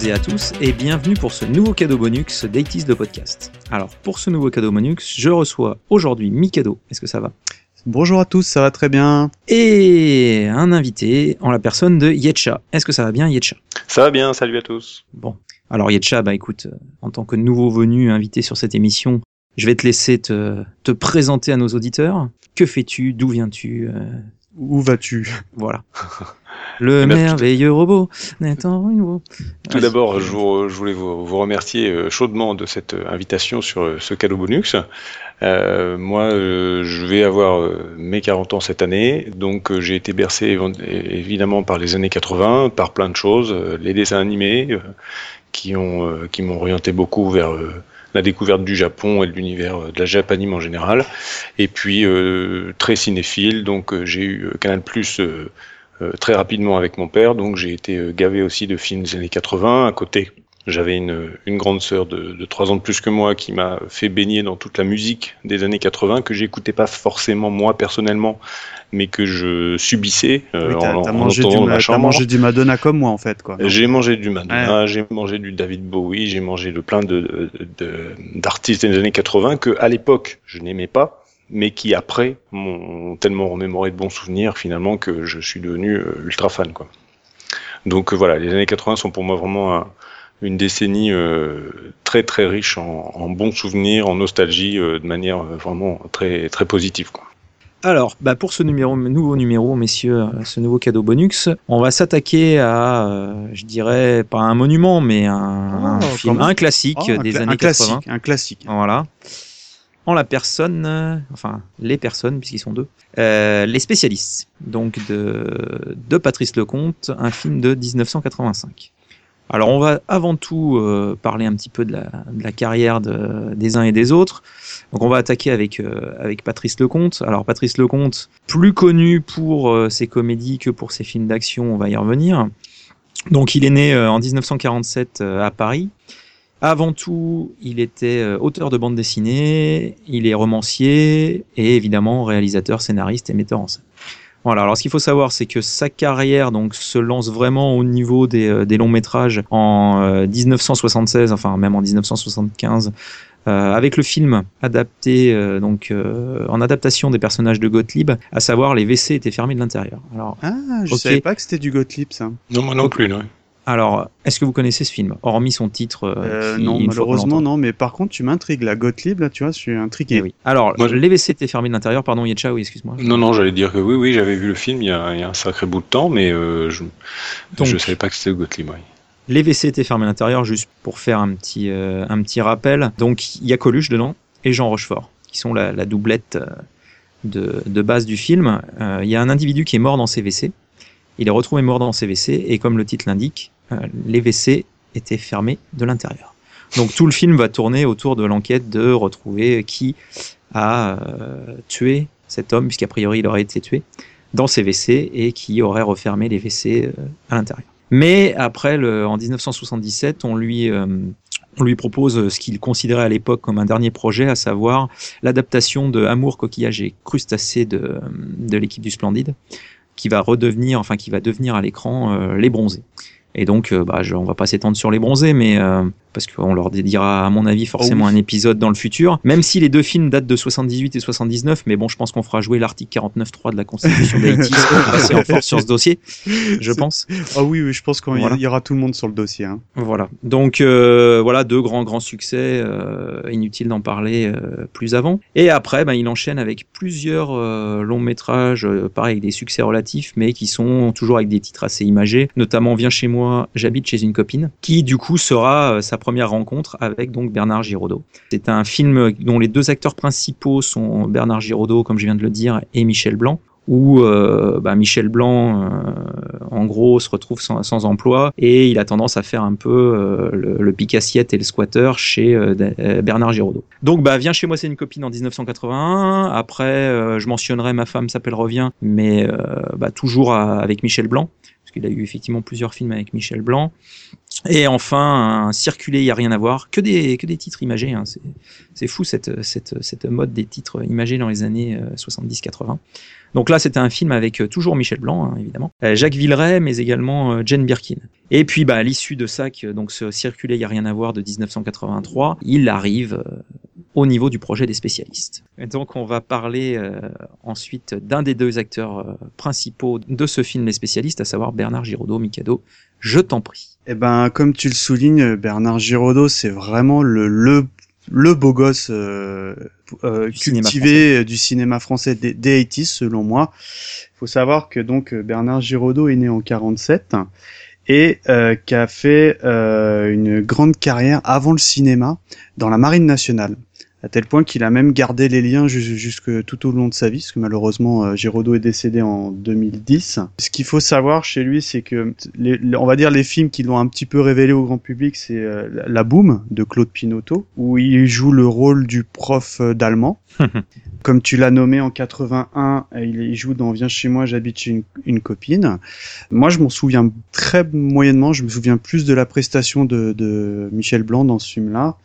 Toutes et à tous et bienvenue pour ce nouveau cadeau bonus d'Aitis de podcast. Alors pour ce nouveau cadeau bonus, je reçois aujourd'hui Mikado. Est-ce que ça va? Bonjour à tous, ça va très bien. Et un invité en la personne de Yetcha. Est-ce que ça va bien Yetcha? Ça va bien, salut à tous. Bon. Alors Yetcha, bah écoute, euh, en tant que nouveau venu invité sur cette émission, je vais te laisser te, te présenter à nos auditeurs. Que fais-tu? D'où viens-tu? Euh, Où vas-tu Voilà. Le tout- merveilleux robot. Tout d'abord, je, vous- je voulais vous, vous remercier euh, chaudement de cette euh, invitation sur euh, ce cadeau bonus. Euh, moi, euh, je vais avoir euh, mes 40 ans cette année, donc j'ai été bercé évidemment par les années 80, par plein de choses, les dessins animés qui ont qui m'ont orienté beaucoup vers euh, la découverte du Japon et de l'univers euh, de la japanime en général, et puis euh, très cinéphile, donc euh, j'ai eu Canal Plus très rapidement avec mon père, donc j'ai été gavé aussi de films des années 80. À côté, j'avais une, une grande sœur de, de 3 ans de plus que moi qui m'a fait baigner dans toute la musique des années 80 que j'écoutais pas forcément moi personnellement, mais que je subissais euh, Oui, en, en mangé, du dans Ma- ma t'as chambre. mangé du Madonna comme moi en fait quoi. J'ai mangé du Madonna, j'ai mangé du David Bowie, j'ai mangé de plein de de- d'artistes des années 80 que à l'époque je n'aimais pas, mais qui après m'ont tellement remémoré de bons souvenirs finalement que je suis devenu euh, ultra fan quoi. Donc euh, voilà, les années 80 sont pour moi vraiment un- une décennie euh, très très riche en, en bons souvenirs, en nostalgie, euh, de manière euh, vraiment très très positive quoi. Alors, bah pour ce numéro, nouveau numéro, messieurs, ce nouveau cadeau bonus, on va s'attaquer à, euh, je dirais, pas un monument, mais un, un Oh, film, un classique Oh, un des cla- années un 80. classique, un classique. Voilà. En la personne, euh, enfin les personnes, puisqu'ils sont deux, euh, les spécialistes, donc de, de Patrice Lecomte, un film de 1985. Alors on va avant tout euh, parler un petit peu de la, carrière de- des uns et des autres. Donc on va attaquer avec, euh, avec Patrice Lecomte. Alors Patrice Lecomte, plus connu pour euh, ses comédies que pour ses films d'action, on va y revenir. Donc il est né en 1947 euh, à Paris. Avant tout, il était auteur de bande dessinée, il est romancier et évidemment réalisateur, scénariste et metteur en scène. Voilà, alors ce qu'il faut savoir, c'est que sa carrière donc se lance vraiment au niveau des, euh, des longs métrages en euh, 1976, enfin même en 1975, euh, avec le film adapté euh, donc euh, en adaptation des personnages de Gottlieb, à savoir les WC étaient fermés de l'intérieur. Alors, Ah, je savais pas que c'était du Gottlieb ça. Non moi non plus non. Alors, est-ce que vous connaissez ce film, hormis son titre euh, Euh, qui, non, malheureusement non, mais par contre tu m'intrigues la Gottlieb là, tu vois, je suis intrigué. Eh oui. Alors, Moi, je- les WC étaient fermés de l'intérieur, pardon, Yetcha, oui, excuse-moi. Non non, j'allais dire que oui oui, j'avais vu le film il y a, il y a un sacré bout de temps, mais euh, je je savais pas que c'était Gottlieb. oui. Les WC étaient fermés à l'intérieur, juste pour faire un petit, euh, un petit rappel. Donc, il y a Coluche dedans et Jean Rochefort, qui sont la, la doublette de, de base du film. Euh, Il y a un individu qui est mort dans ces WC. Il est retrouvé mort dans ces WC et comme le titre l'indique, les WC étaient fermés de l'intérieur. Donc, tout le film va tourner autour de l'enquête de retrouver qui a euh, tué cet homme, puisqu'a priori il aurait été tué, dans ces WC et qui aurait refermé les WC euh, à l'intérieur. Mais après, en 1977, on lui, euh, propose ce qu'il considérait à l'époque comme un dernier projet, à savoir l'adaptation de Amour, coquillage et crustacés de, l'équipe du Splendide, qui va redevenir, enfin qui va devenir à l'écran euh, Les Bronzés. Et donc, euh, bah, je, on va pas s'étendre sur les bronzés, mais euh, parce qu'on leur dédiera, à mon avis, forcément Oh oui. un épisode dans le futur. Même si les deux films datent de 78 et 79, mais bon, je pense qu'on fera jouer l'article 49.3 de la Constitution d'Haïti pour passer en force sur ce dossier, je pense. Ah oui, oui, je pense qu'il y- Voilà. y aura tout le monde sur le dossier. Hein. Voilà. Donc euh, voilà deux grands grands succès. euh, inutile d'en parler euh, plus avant. Et après, ben, il enchaîne avec plusieurs longs métrages, pareil avec des succès relatifs, mais qui sont toujours avec des titres assez imagés. Notamment Viens chez moi, j'habite chez une copine, qui du coup sera sa première rencontre avec donc Bernard Giraudot. C'est un film dont les deux acteurs principaux sont Bernard Giraudot, comme je viens de le dire, et Michel Blanc où euh, bah, Michel Blanc, euh, en gros, se retrouve sans, emploi et il a tendance à faire un peu euh, le, le pique-assiette et le squatter chez Bernard Giraudot. Donc, bah, viens chez moi, c'est une copine en 1981. Après, je mentionnerai Ma femme s'appelle Revient, mais bah, toujours avec Michel Blanc, parce qu'il a eu effectivement plusieurs films avec Michel Blanc. Et enfin, un circulé, il n'y a rien à voir, que des, que des titres imagés. Hein. C'est fou cette, cette, cette mode des titres imagés dans les années 70-80. Donc là, c'était un film avec euh, toujours Michel Blanc, hein, évidemment, euh, Jacques Villeray, mais également euh, Jane Birkin. Et puis, bah, à l'issue de ça, donc ce circulé, il n'y a rien à voir de 1983, il arrive au niveau du projet des spécialistes. Et donc, on va parler euh, ensuite d'un des deux acteurs euh, principaux de ce film Les spécialistes, à savoir Bernard Giraudot, Mikado. Je t'en prie. Eh ben, comme tu le soulignes, Bernard Giraudot, c'est vraiment le, le le beau gosse euh, euh, Du cultivé cinéma du cinéma français des, des 80s, selon moi. Il faut savoir que donc Bernard Giraudot est né en 47 et euh, qui a fait euh, une grande carrière avant le cinéma dans la marine nationale à tel point qu'il a même gardé les liens jus- jusque tout au long de sa vie, parce que malheureusement euh, Giraudot est décédé en 2010. Ce qu'il faut savoir chez lui, c'est que les, on va dire les films qui l'ont un petit peu révélé au grand public, c'est euh, La- Boum de Claude Pinotto, où il joue le rôle du prof euh, d'allemand. Comme tu l'as nommé en 81, euh, il joue dans Viens chez moi, j'habite chez une, une copine. Moi, je m'en souviens très moyennement. Je me souviens plus de la prestation de, de Michel Blanc dans ce film-là.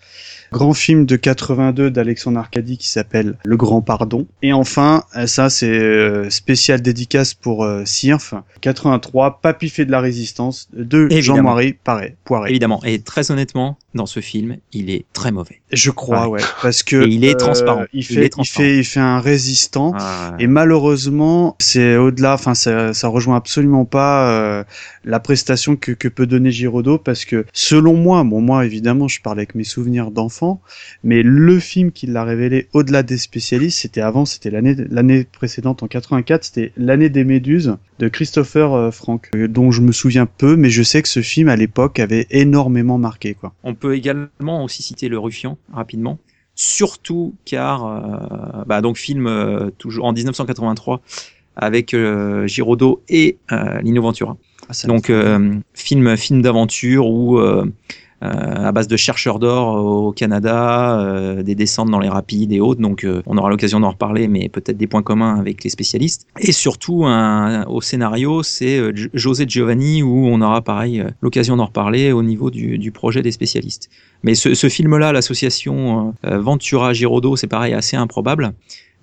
Grand film de 82 d'Alexandre Arcadi qui s'appelle Le Grand Pardon. Et enfin, euh, ça c'est euh, spécial dédicace pour euh, Sirf, 83, Papy fait de la résistance de. Jean-Marie Poiré. Évidemment. Et très honnêtement, dans ce film, il est très mauvais. Je crois, Ouais. ouais, parce que Et il est euh, transparent. Il est il transparent. fait, il fait un résistant. Ah, Et malheureusement, c'est au-delà, enfin, ça, ça rejoint absolument pas euh, la prestation que, que peut donner Giraudot, parce que selon moi, bon, moi évidemment, je parle avec mes souvenirs d'enfant, mais le film qui l'a révélé au-delà des spécialistes, c'était avant, c'était l'année l'année précédente en 84, c'était l'année des Méduses de Christopher euh, Frank, euh, dont je me souviens peu, mais je sais que ce film à l'époque avait énormément marqué, quoi. On peut également aussi citer Le Ruffian, rapidement. Surtout car, euh, bah, donc film euh, toujours en 1983 avec euh, Giraudot et Lino Ventura. Ah, Donc film film d'aventure où à base de chercheurs d'or au Canada, euh, des descentes dans les rapides et autres. Donc euh, on aura l'occasion d'en reparler, mais peut-être des points communs avec les spécialistes. Et surtout au scénario, c'est euh, José Giovanni où on aura pareil euh, l'occasion d'en reparler au niveau du, projet des spécialistes. Mais ce, film-là, l'association euh, Ventura Giraudot, c'est pareil assez improbable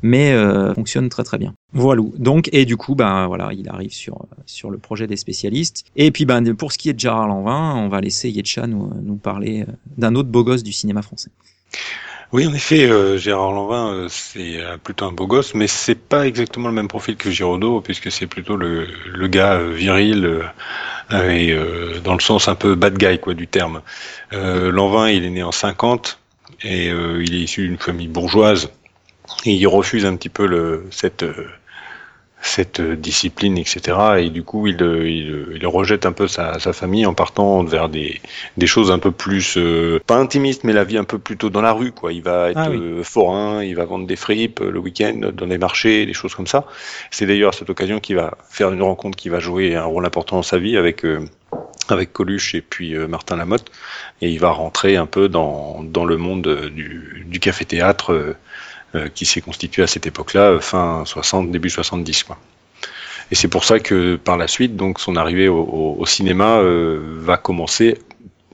mais euh, fonctionne très très bien. Voilà. Donc et du coup ben voilà, il arrive sur sur le projet des spécialistes. Et puis ben pour ce qui est de Gérard Lanvin, on va laisser Yetcha nous nous parler euh, d'un autre beau gosse du cinéma français. Oui, en effet, euh, Gérard Lanvin, c'est plutôt un beau gosse, mais c'est pas exactement le même profil que Giraudot, puisque c'est plutôt le, le gars viril et dans le sens un peu bad guy quoi du terme. Lanvin, il est né en 50 et il est issu d'une famille bourgeoise et il refuse un petit peu le, cette cette discipline, etc. Et du coup, il, il, il rejette un peu sa, sa famille en partant vers des, des choses un peu plus euh, pas intimistes, mais la vie un peu plutôt dans la rue, quoi. Il va être Ah oui. euh, forain, il va vendre des fripes euh, le week-end dans les marchés, des choses comme ça. C'est d'ailleurs à cette occasion qu'il va faire une rencontre qui va jouer un rôle important dans sa vie avec euh, avec Coluche et puis euh, Martin Lamotte, et il va rentrer un peu dans dans le monde euh, du, du café-théâtre. euh, qui s'est constitué à cette époque-là, euh, fin 60, début 70. Quoi. Et c'est pour ça que par la suite, donc son arrivée au, au- au cinéma euh, va commencer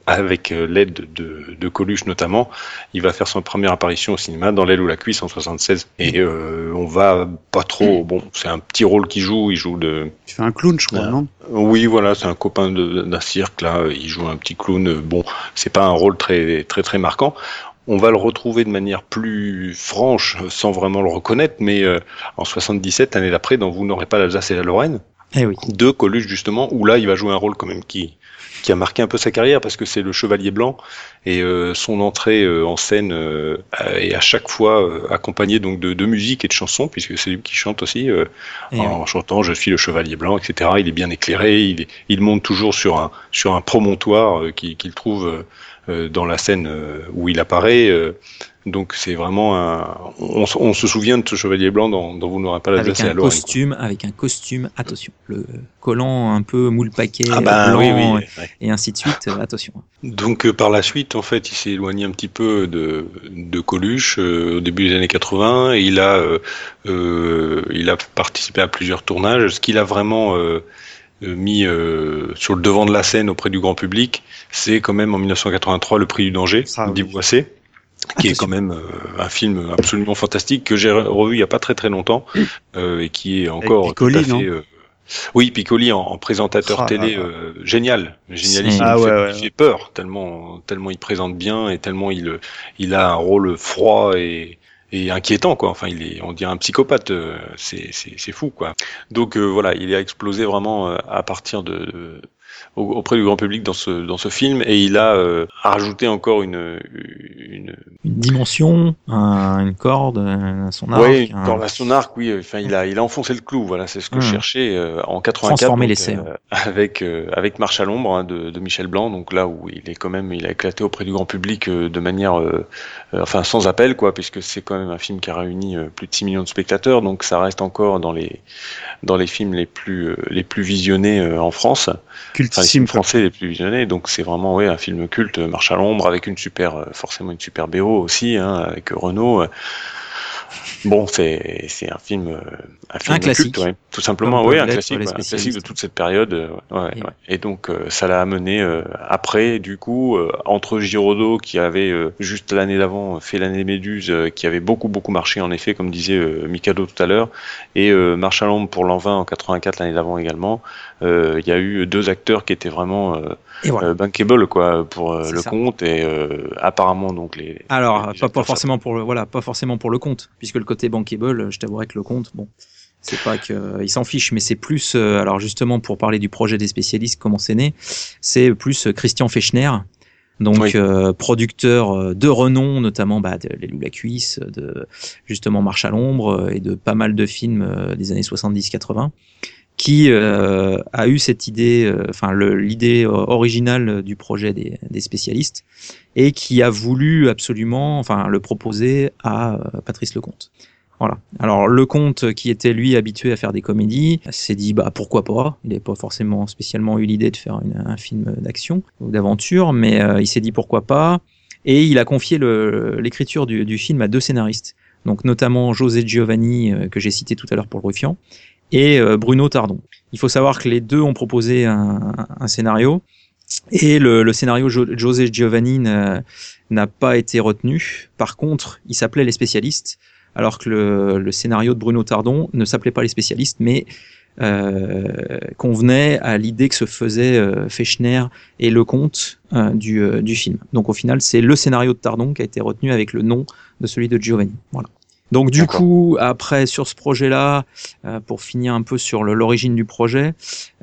avec euh, l'aide de, de Coluche notamment. Il va faire son première apparition au cinéma dans L'aile ou la cuisse en 76. Et euh, on va pas trop. Bon, c'est un petit rôle qu'il joue. Il joue de. Tu fais un clown, je crois, Ah. non? Oui, voilà, c'est un copain d'un cirque là. Il joue un petit clown. Bon, c'est pas un rôle très très très marquant. On va le retrouver de manière plus franche, sans vraiment le reconnaître, mais euh, en 77, l'année d'après, dans Vous n'aurez pas l'Alsace et la Lorraine, Eh oui. de Coluche justement, où là il va jouer un rôle quand même qui qui a marqué un peu sa carrière parce que c'est le Chevalier Blanc et euh, son entrée euh, en scène euh, est à chaque fois euh, accompagnée donc de, de musique et de chansons puisque c'est lui qui chante aussi euh, Eh oui. en chantant Je suis le Chevalier Blanc etc. Il est bien éclairé, il, est- il monte toujours sur un sur un promontoire euh, qu'il trouve euh, euh, dans la scène où il apparaît. donc c'est vraiment un. On, se souvient de ce chevalier blanc dans, dans Vous n'aurez pas la avec un costume, avec un costume. Attention, le collant un peu moule paquet ah bah, blanc et ainsi de suite. attention. Donc par la suite, en fait, il s'est éloigné un petit peu de, de Coluche au début des années 80 et il a il a participé à plusieurs tournages. Ce qu'il a vraiment euh, mis euh, sur le devant de la scène auprès du grand public, c'est quand même en 1983 Le Prix du danger ah, d'Yves Boisset qui est quand même euh, un film absolument fantastique que j'ai revu il y a pas très très longtemps et qui est encore tout à fait, oui, Piccoli en, présentateur ah, télé génial, génialissime. Ah, il, fait, peur tellement tellement il présente bien et tellement il il a un rôle froid et et inquiétant quoi. Enfin, il est, on dirait un psychopathe. Euh, c'est fou quoi. Donc euh, voilà, il a explosé vraiment euh, à partir de, auprès du grand public dans ce dans ce film et il a euh, rajouté encore une une, une dimension, un, une corde, un, son arc. Oui, une corde à son arc. Oui, enfin il a il a enfoncé le clou. Voilà, c'est ce que je hmm. cherchais euh, en 84 donc, l'essai, euh, avec avec Marche à l'ombre hein, de, de, Michel Blanc. Donc là où il est quand même il a éclaté auprès du grand public de manière enfin sans appel quoi, puisque c'est quand même un film qui a réuni plus de 6 millions de spectateurs. Donc ça reste encore dans les dans les films les plus les plus visionnés en France. Cultissime films français les plus visionnés. Donc c'est vraiment ouais, un film culte, Marche à l'ombre, avec une super, euh, forcément une super BO aussi, hein, avec Renault. Bon, c'est c'est un film euh, un film classique, culte, ouais. tout simplement, oui, un classique, un classique de toute cette période. Euh, ouais, et, ouais. et donc ça l'a amené après, du coup, entre Giraudot qui avait juste l'année d'avant fait l'année des Méduses, qui avait beaucoup beaucoup marché en effet, comme disait Mikado tout à l'heure, et l'ombre pour l'an 20 en 84 l'année d'avant également. Il y a eu deux acteurs qui étaient vraiment voilà. bankable quoi pour le compte et apparemment donc les. Alors pas, pas forcément pour le voilà pas forcément pour le compte puisque le côté bankable, je t'avouerai que le compte, bon, c'est pas qu'il euh, s'en fiche, mais c'est plus, euh, alors justement pour parler du projet des spécialistes, comment c'est né, c'est plus euh, Christian Fechner, donc producteur de renom, notamment bah, de Les Loups la Cuisse, de justement Marche à l'ombre et de pas mal de films des années 70-80 qui a eu cette idée, enfin l'idée originale du projet des, spécialistes, et qui a voulu absolument, enfin le proposer à Patrice Lecomte. Voilà. Alors Lecomte, qui était lui habitué à faire des comédies, s'est dit bah pourquoi pas? Il n'avait pas forcément spécialement eu l'idée de faire un film d'action ou d'aventure, mais euh, il s'est dit pourquoi pas? Et il a confié l'écriture du, film à deux scénaristes, donc notamment José Giovanni euh, que j'ai cité tout à l'heure pour le Ruffian et euh, Bruno Tardon. Il faut savoir que les deux ont proposé un, un scénario et le, le scénario José Giovanni n'a pas été retenu. Par contre, il s'appelait Les spécialistes alors que le, scénario de Bruno Tardon ne s'appelait pas Les spécialistes, mais euh, convenait à l'idée que se faisait euh, Fechner et Lecomte euh, du, euh, du film. Donc au final, c'est le scénario de Tardon qui a été retenu avec le nom de celui de Giovanni. Voilà. Donc du coup, après sur ce projet-là, euh, pour finir un peu sur l'origine du projet,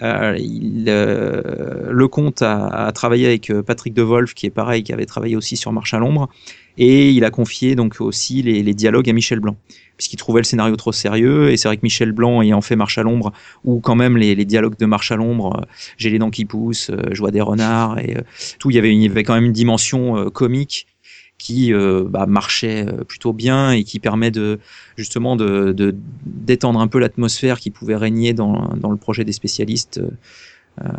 euh, il, euh, Lecomte a, a, travaillé avec Patrick De Wolf, qui est pareil, qui avait travaillé aussi sur Marche à l'ombre, et il a confié donc aussi les, les dialogues à Michel Blanc, puisqu'il trouvait le scénario trop sérieux. Et c'est vrai que Michel Blanc ayant fait Marche à l'ombre, ou quand même les, les, dialogues de Marche à l'ombre, euh, j'ai les dents qui poussent, euh, je vois des renards et euh, tout, il y avait, une, il y avait quand même une dimension comique qui bah, marchait plutôt bien et qui permet de justement de d'étendre un peu l'atmosphère qui pouvait régner dans, dans le projet des spécialistes euh,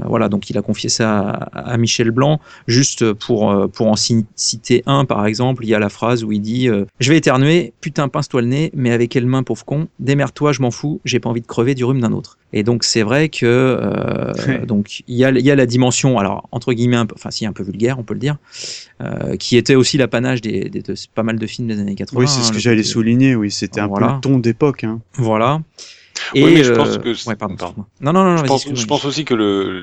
voilà, donc il a confié ça à, Michel Blanc. Juste pour euh, pour en citer un, par exemple, il y a la phrase où il dit euh, Je vais éternuer, putain pince-toi le nez, mais avec quelle main pauvre con? Démerde-toi, je m'en fous, j'ai pas envie de crever du rhume d'un autre. Et donc c'est vrai que donc il y a y a la dimension, alors entre guillemets, un peu, enfin si un peu vulgaire, on peut le dire, qui était aussi l'apanage des, des, de pas mal de films des années 80. Oui, c'est ce hein, que j'allais souligner. Oui, c'était un peu le ton d'époque. Hein. Voilà. Et oui, mais je pense euh, que ouais, pardon, non, non, non, je, pense, je pense, aussi que le,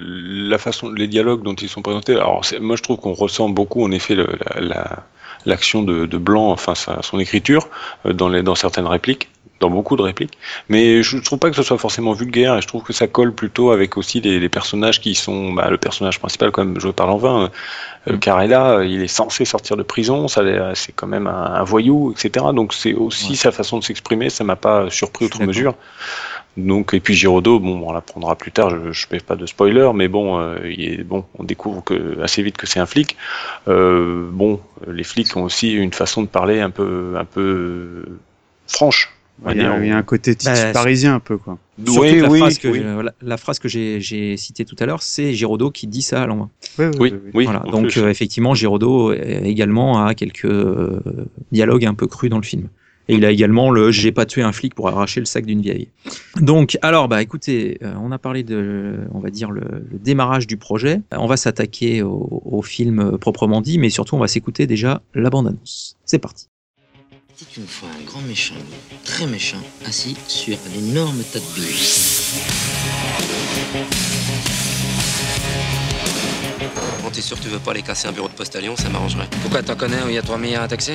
la façon, les dialogues dont ils sont présentés, alors moi je trouve qu'on ressent beaucoup en effet le, la, l'action de, de, Blanc, enfin sa, son écriture euh, dans, les, dans certaines répliques, dans beaucoup de répliques, mais je trouve pas que ce soit forcément vulgaire et je trouve que ça colle plutôt avec aussi les, les personnages qui sont, bah, le personnage principal quand même joué par Lanvin, euh, mm. Carella, il est censé sortir de prison, ça c'est quand même un, un, voyou, etc. Donc c'est aussi sa façon de s'exprimer, ça m'a pas surpris outre mesure. Donc et puis Giraudot, bon, on l'apprendra plus tard. Je, ne fais pas de spoiler, mais bon, euh, il est, bon, on découvre que assez vite que c'est un flic. Euh, bon, les flics ont aussi une façon de parler un peu, un peu franche. Il y, a, il y, a un côté bah, parisien un peu quoi. Oui, la, oui, phrase que oui. La, la, phrase que j'ai citée tout à l'heure, c'est Giraudot qui dit ça à l'envoi. Oui, oui, oui. Voilà. Donc euh, effectivement, Giraudot également a quelques euh, dialogues un peu crus dans le film. Et il a également le j'ai pas tué un flic pour arracher le sac d'une vieille. Donc, alors, bah écoutez, euh, on a parlé de, on va dire, le, le démarrage du projet. On va s'attaquer au, au, film proprement dit, mais surtout, on va s'écouter déjà la bande-annonce. C'est parti. C'était une fois un grand méchant, très méchant, assis sur un énorme tas de billes. Bon, t'es sûr que tu veux pas aller casser un bureau de poste à Lyon, ça m'arrangerait. Pourquoi t'en connais où il y a 3 milliards à taxer?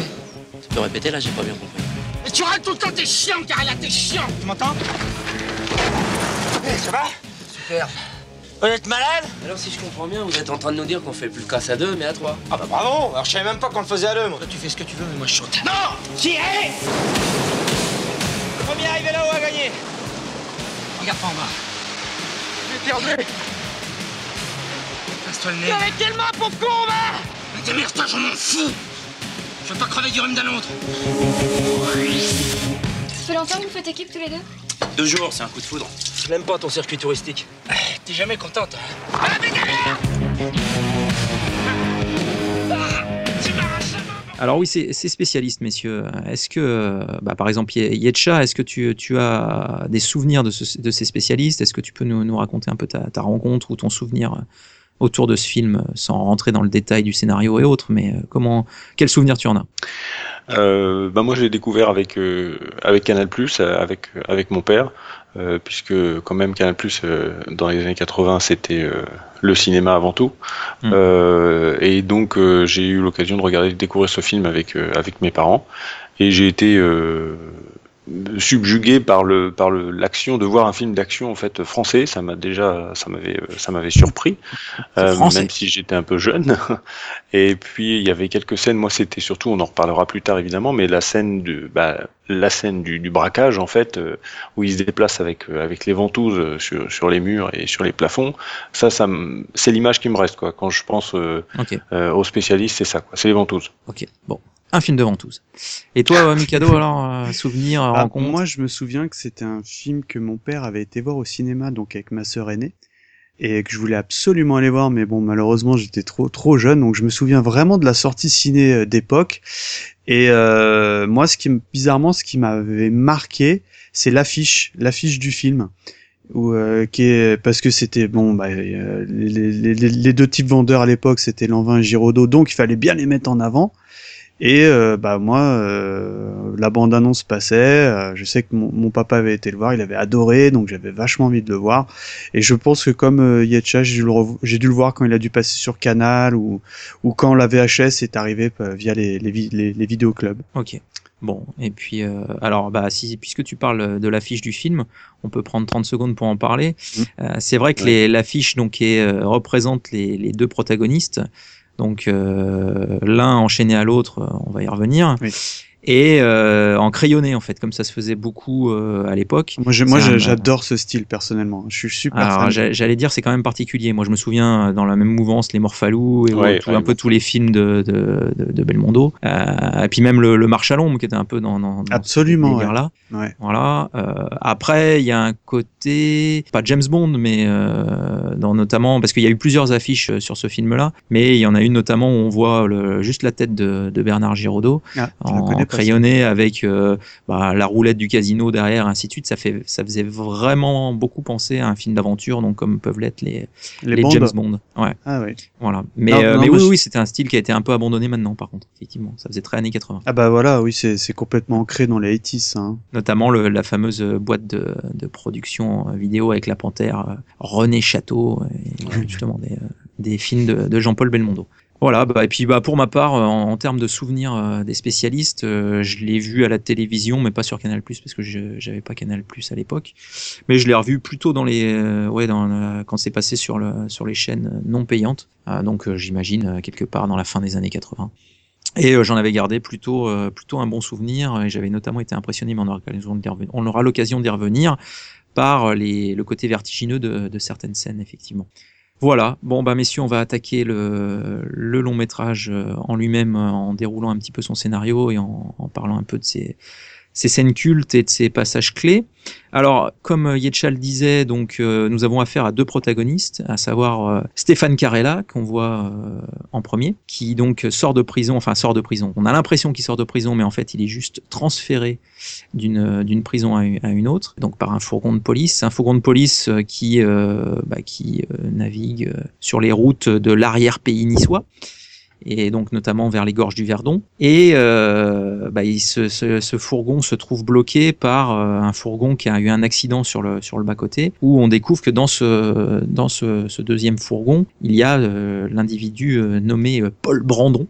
Tu peux répéter là, j'ai pas bien compris. Mais tu râles tout le temps, t'es chiant, Carla, t'es chiant Tu m'entends? Hey, Ça va? Super. Vous êtes malade? Alors si je comprends bien, vous êtes en train de nous dire qu'on fait plus le casse à deux, mais à trois. Ah bah bravo Alors je savais même pas qu'on le faisait à deux, moi. Toi, tu fais ce que tu veux, mais moi je saute. Non allez Le premier arrivé là-haut a gagné Regarde pas en bas. J'ai perdu Passe-toi le nez. Mais quelle main pour con, va Mais démerde-toi, j'en m'en fous Je veux pas crever du rhume d'un autre Ça fait longtemps que vous faites équipe tous les deux? Deux jours, c'est un coup de foudre. Je n'aime pas ton circuit touristique. T'es jamais contente. Ah, mais Alors oui, c'est spécialiste, messieurs. Est-ce que, bah, par exemple, Yetcha, est-ce que tu, tu, as des souvenirs de, ce, de ces spécialistes? Est-ce que tu peux nous, nous, raconter un peu ta, ta, rencontre ou ton souvenir? Autour de ce film, sans rentrer dans le détail du scénario et autres, mais comment, quel souvenir tu en as? Euh, bah moi, je l'ai découvert avec euh, avec Canal avec avec mon père, euh, puisque quand même Canal euh, dans les années 80, c'était euh, le cinéma avant tout, mmh. et donc j'ai eu l'occasion de regarder, de découvrir ce film avec avec mes parents, et j'ai été subjugué par le par le l'action de voir un film d'action en fait français. Ça m'a déjà ça m'avait ça m'avait surpris euh, même si j'étais un peu jeune. Et puis il y avait quelques scènes. Moi c'était surtout on en reparlera plus tard évidemment mais la scène du bah, la scène du, du braquage en fait euh, où il se déplace avec euh, avec les ventouses sur sur les murs et sur les plafonds. Ça ça c'est l'image qui me reste quoi quand je pense okay. aux spécialistes c'est ça quoi. C'est les ventouses. Ok. Bon un film de ventouse. Et toi, Mikado, alors, euh, souvenir, ah, rencontre Moi, je me souviens que c'était un film que mon père avait été voir au cinéma, donc avec ma sœur aînée, et que je voulais absolument aller voir, mais bon, malheureusement, j'étais trop trop jeune, donc je me souviens vraiment de la sortie ciné d'époque. Et euh, moi, ce qui bizarrement, ce qui m'avait marqué, c'est l'affiche, l'affiche du film. Ou euh, qui est parce que c'était bon bah euh, les, les, les, deux types vendeurs à l'époque c'était Lanvin et Giraudot donc il fallait bien les mettre en avant et euh, bah moi, euh, la bande annonce passait. Euh, je sais que mon, mon, papa avait été le voir, il avait adoré, donc j'avais vachement envie de le voir. Et je pense que comme euh, Yetcha, j'ai dû, dû, le voir quand il a dû passer sur Canal ou ou quand la VHS est arrivée euh, via les les, les, les vidéoclubs. Ok. Bon, et puis euh, alors bah si puisque tu parles de l'affiche du film, on peut prendre 30 secondes pour en parler. Mmh. Euh, c'est vrai que l'affiche donc est, représente les, les, deux protagonistes. Donc euh, l'un enchaîné à l'autre, euh, on va y revenir. Et euh, en crayonné en fait, comme ça se faisait beaucoup euh, à l'époque. Moi, je, moi j'adore ce style personnellement. Je suis super. Alors j'allais dire c'est quand même particulier. Moi je me souviens dans la même mouvance les Morphalou et ouais, tout, ouais, un peu tous les films de, de, de, de Belmondo. Euh, et puis même le, le Marche à l'ombre qui était un peu dans, dans, dans absolument ouais. là. Ouais. Voilà. Euh, après il y a un côté pas James Bond mais euh, dans notamment parce qu'il y a eu plusieurs affiches sur ce film là, mais il y en a une notamment où on voit le, juste la tête de, de Bernard Giraudot ah, en crayonné avec euh, bah, la roulette du casino derrière, ainsi de suite. Ça, fait, ça faisait vraiment beaucoup penser à un film d'aventure, donc comme peuvent l'être les, les, les James Bond. Ouais. Ah oui. Voilà. Mais, non, euh, non, mais, mais oui, oui, c'était un style qui a été un peu abandonné maintenant, par contre. Effectivement, ça faisait très années 80. Ah bah voilà, oui, c'est complètement ancré dans les 80s. Hein. Notamment le, la fameuse boîte de, de, production vidéo avec la panthère euh, René Château, et, justement des, des films de, de Jean-Paul Belmondo. Voilà, bah, et puis bah, pour ma part, en, en termes de souvenirs euh, des spécialistes, euh, je l'ai vu à la télévision, mais pas sur Canal parce que j'avais pas Canal à l'époque. Mais je l'ai revu plutôt dans les, euh, ouais, dans quand c'est passé sur, le, sur les chaînes non payantes. donc j'imagine quelque part dans la fin des années 80. Et j'en avais gardé plutôt, plutôt un bon souvenir, et j'avais notamment été impressionné, mais on aura l'occasion d'y revenir par les, le côté vertigineux de, de certaines scènes, effectivement. Voilà, bon bah messieurs, on va attaquer le, le long métrage euh, en lui-même en déroulant un petit peu son scénario et en, en parlant un peu de ses, ces scènes cultes et de ces passages clés. Alors, comme Yetchal disait, donc euh, nous avons affaire à deux protagonistes, à savoir euh, Stéphane Carella qu'on voit euh, en premier, qui donc sort de prison, enfin sort de prison. On a l'impression qu'il sort de prison, mais en fait il est juste transféré d'une d'une prison à une, autre, donc par un fourgon de police, un fourgon de police qui bah, qui navigue sur les routes de l'arrière-pays niçois et donc notamment vers les gorges du Verdon. Et euh, bah, ce, ce, ce, fourgon se trouve bloqué par euh, un fourgon qui a eu un accident sur le sur le bas côté, où on découvre que dans ce dans ce, ce deuxième fourgon, il y a euh, l'individu euh, nommé Paul Brandon,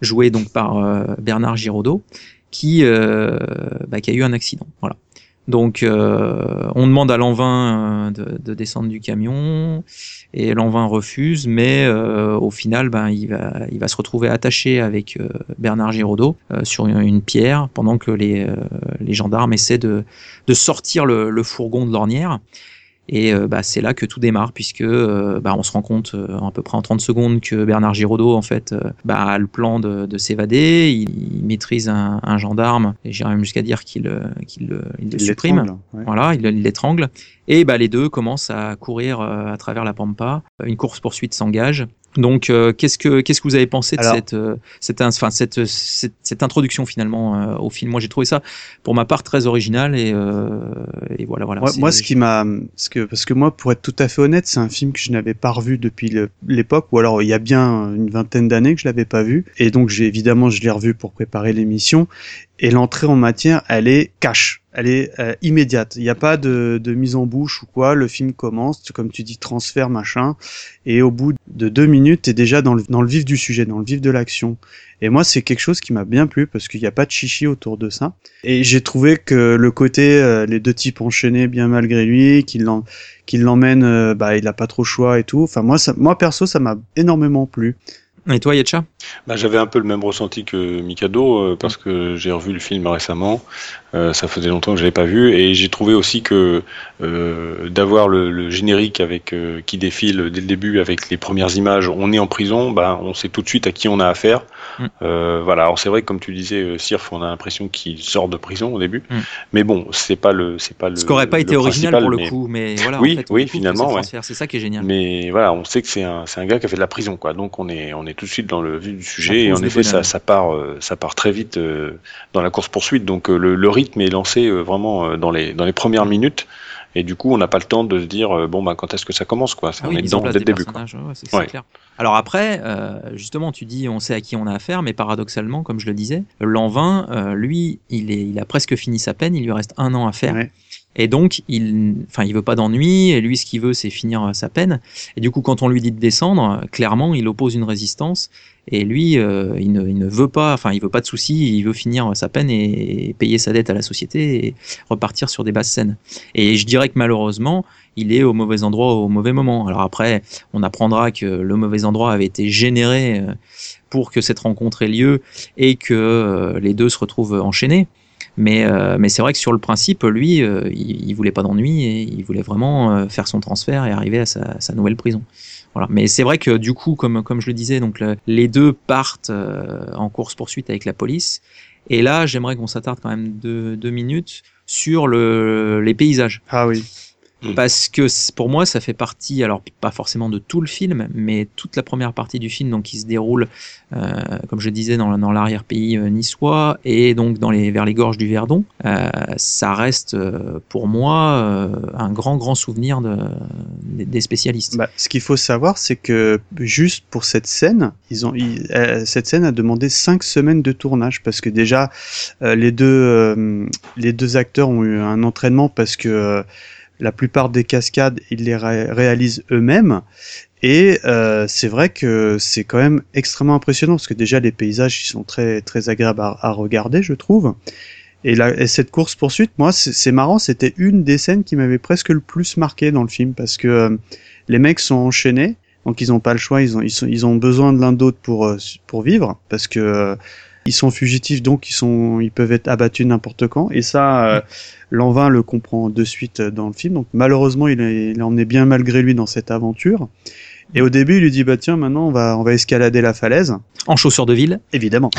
joué donc par Bernard Giraudot, qui bah, qui a eu un accident. Voilà. Donc on demande à Lanvin de, de descendre du camion et Lanvin refuse, mais euh, au final, ben, il, va, il va se retrouver attaché avec euh, Bernard Giraudot euh, sur une, pierre pendant que les, les gendarmes essaient de, de sortir le fourgon de l'ornière. Et euh, bah, c'est là que tout démarre, puisque euh, bah, on se rend compte euh, à peu près en 30 secondes que Bernard Giraudot en fait, bah, a le plan de, de s'évader, il, il, maîtrise un, un gendarme, et j'irais même jusqu'à dire qu'il qu il, il, le supprime, ouais. voilà, il l'étrangle, et bah, les deux commencent à courir à travers la pampa, une course-poursuite s'engage, donc, euh, qu'est-ce que qu'est-ce que vous avez pensé de Alors, cette, euh, cette, enfin, cette, cette, cette introduction finalement euh, au film? Moi, j'ai trouvé ça, pour ma part, très original et, euh, et voilà, voilà. Ouais, moi, ce qui m'a, ce que parce que moi, pour être tout à fait honnête, c'est un film que je n'avais pas revu depuis l'époque, ou alors il y a bien une vingtaine d'années que je l'avais pas vu, et donc j'ai évidemment je l'ai revu pour préparer l'émission, et l'entrée en matière, elle est cash, elle est euh, immédiate. Il n'y a pas de, de, mise en bouche ou quoi. Le film commence, comme tu dis, transfert machin, et au bout de deux minutes, t'es déjà dans le, dans le vif du sujet, dans le vif de l'action. Et moi, c'est quelque chose qui m'a bien plu parce qu'il n'y a pas de chichi autour de ça. Et j'ai trouvé que le côté euh, les deux types enchaînés bien malgré lui, qu'il l'emmène, euh, bah il a pas trop choix et tout. Enfin moi, ça, moi perso, ça m'a énormément plu. Et toi, Yetcha? Bah, J'avais un peu le même ressenti que Mikado, euh, parce que j'ai revu le film récemment. Euh, ça faisait longtemps que je l'avais pas vu. Et j'ai trouvé aussi que euh, d'avoir le, le, générique avec euh, qui défile dès le début avec les premières images, on est en prison, bah, on sait tout de suite à qui on a affaire. Mm. voilà. Alors c'est vrai que comme tu disais, Sirf, on a l'impression qu'il sort de prison au début. Mm. Mais bon, c'est pas le, c'est pas le. Ce qui n'aurait pas été original pour le mais... coup, mais voilà. Oui, en fait, oui, finalement, ouais. C'est ça qui est génial. Mais voilà, on sait que c'est un, c'est un gars qui a fait de la prison, quoi. Donc on est, on est tout de suite dans le vif du sujet. Et en effet, ça, ça, part, ça part très vite dans la course poursuite. Donc le, le, rythme est lancé euh, vraiment dans les, dans les premières minutes. Et du coup, on n'a pas le temps de se dire bon bah quand est-ce que ça commence quoi? Ah on oui, est dedans dès le début. Ouais, c'est ouais. clair. Alors après, euh, justement, tu dis on sait à qui on a affaire, mais paradoxalement, comme je le disais, l'an euh, lui, il est, il a presque fini sa peine. Il lui reste un an à faire. Ouais. Et donc, il, enfin, il veut pas d'ennui, et lui, ce qu'il veut, c'est finir sa peine. Et du coup, quand on lui dit de descendre, clairement, il oppose une résistance. Et lui, euh, il, ne, veut pas, enfin, il veut pas de soucis, il veut finir sa peine et, payer sa dette à la société et repartir sur des basses scènes. Et je dirais que malheureusement, il est au mauvais endroit au mauvais moment. Alors après, on apprendra que le mauvais endroit avait été généré pour que cette rencontre ait lieu et que euh, les deux se retrouvent enchaînés. Mais, euh, mais c'est vrai que sur le principe, lui, euh, il, il, voulait pas d'ennui et il voulait vraiment euh, faire son transfert et arriver à sa, sa nouvelle prison. Voilà. Mais c'est vrai que du coup, comme, comme je le disais, donc le, les deux partent euh, en course poursuite avec la police. Et là, j'aimerais qu'on s'attarde quand même deux, deux minutes sur le, les paysages. Ah oui. Parce que pour moi, ça fait partie, alors pas forcément de tout le film, mais toute la première partie du film, donc qui se déroule, euh, comme je disais, dans, dans l'arrière-pays euh, niçois et donc dans les, vers les gorges du Verdon, euh, ça reste euh, pour moi euh, un grand, grand souvenir de, des, des spécialistes. Bah, ce qu'il faut savoir, c'est que juste pour cette scène, ils ont, ils, euh, cette scène a demandé cinq semaines de tournage parce que déjà les deux, les deux acteurs ont eu un entraînement parce que la plupart des cascades, ils les ré réalisent eux-mêmes. Et euh, c'est vrai que c'est quand même extrêmement impressionnant parce que déjà les paysages ils sont très très agréables à, regarder, je trouve. Et, la, et cette course poursuite, moi, c'est marrant, c'était une des scènes qui m'avait presque le plus marqué dans le film parce que euh, les mecs sont enchaînés, donc ils n'ont pas le choix, ils ont ils ont besoin de l'un d'autre pour euh, pour vivre parce que Ils sont fugitifs, donc ils sont, ils peuvent être abattus n'importe quand. Et ça, euh, Lanvin le comprend de suite dans le film. Donc malheureusement, il est, il est emmené bien malgré lui dans cette aventure. Et au début, il lui dit bah tiens, maintenant on va on va escalader la falaise. En chaussures de ville Évidemment.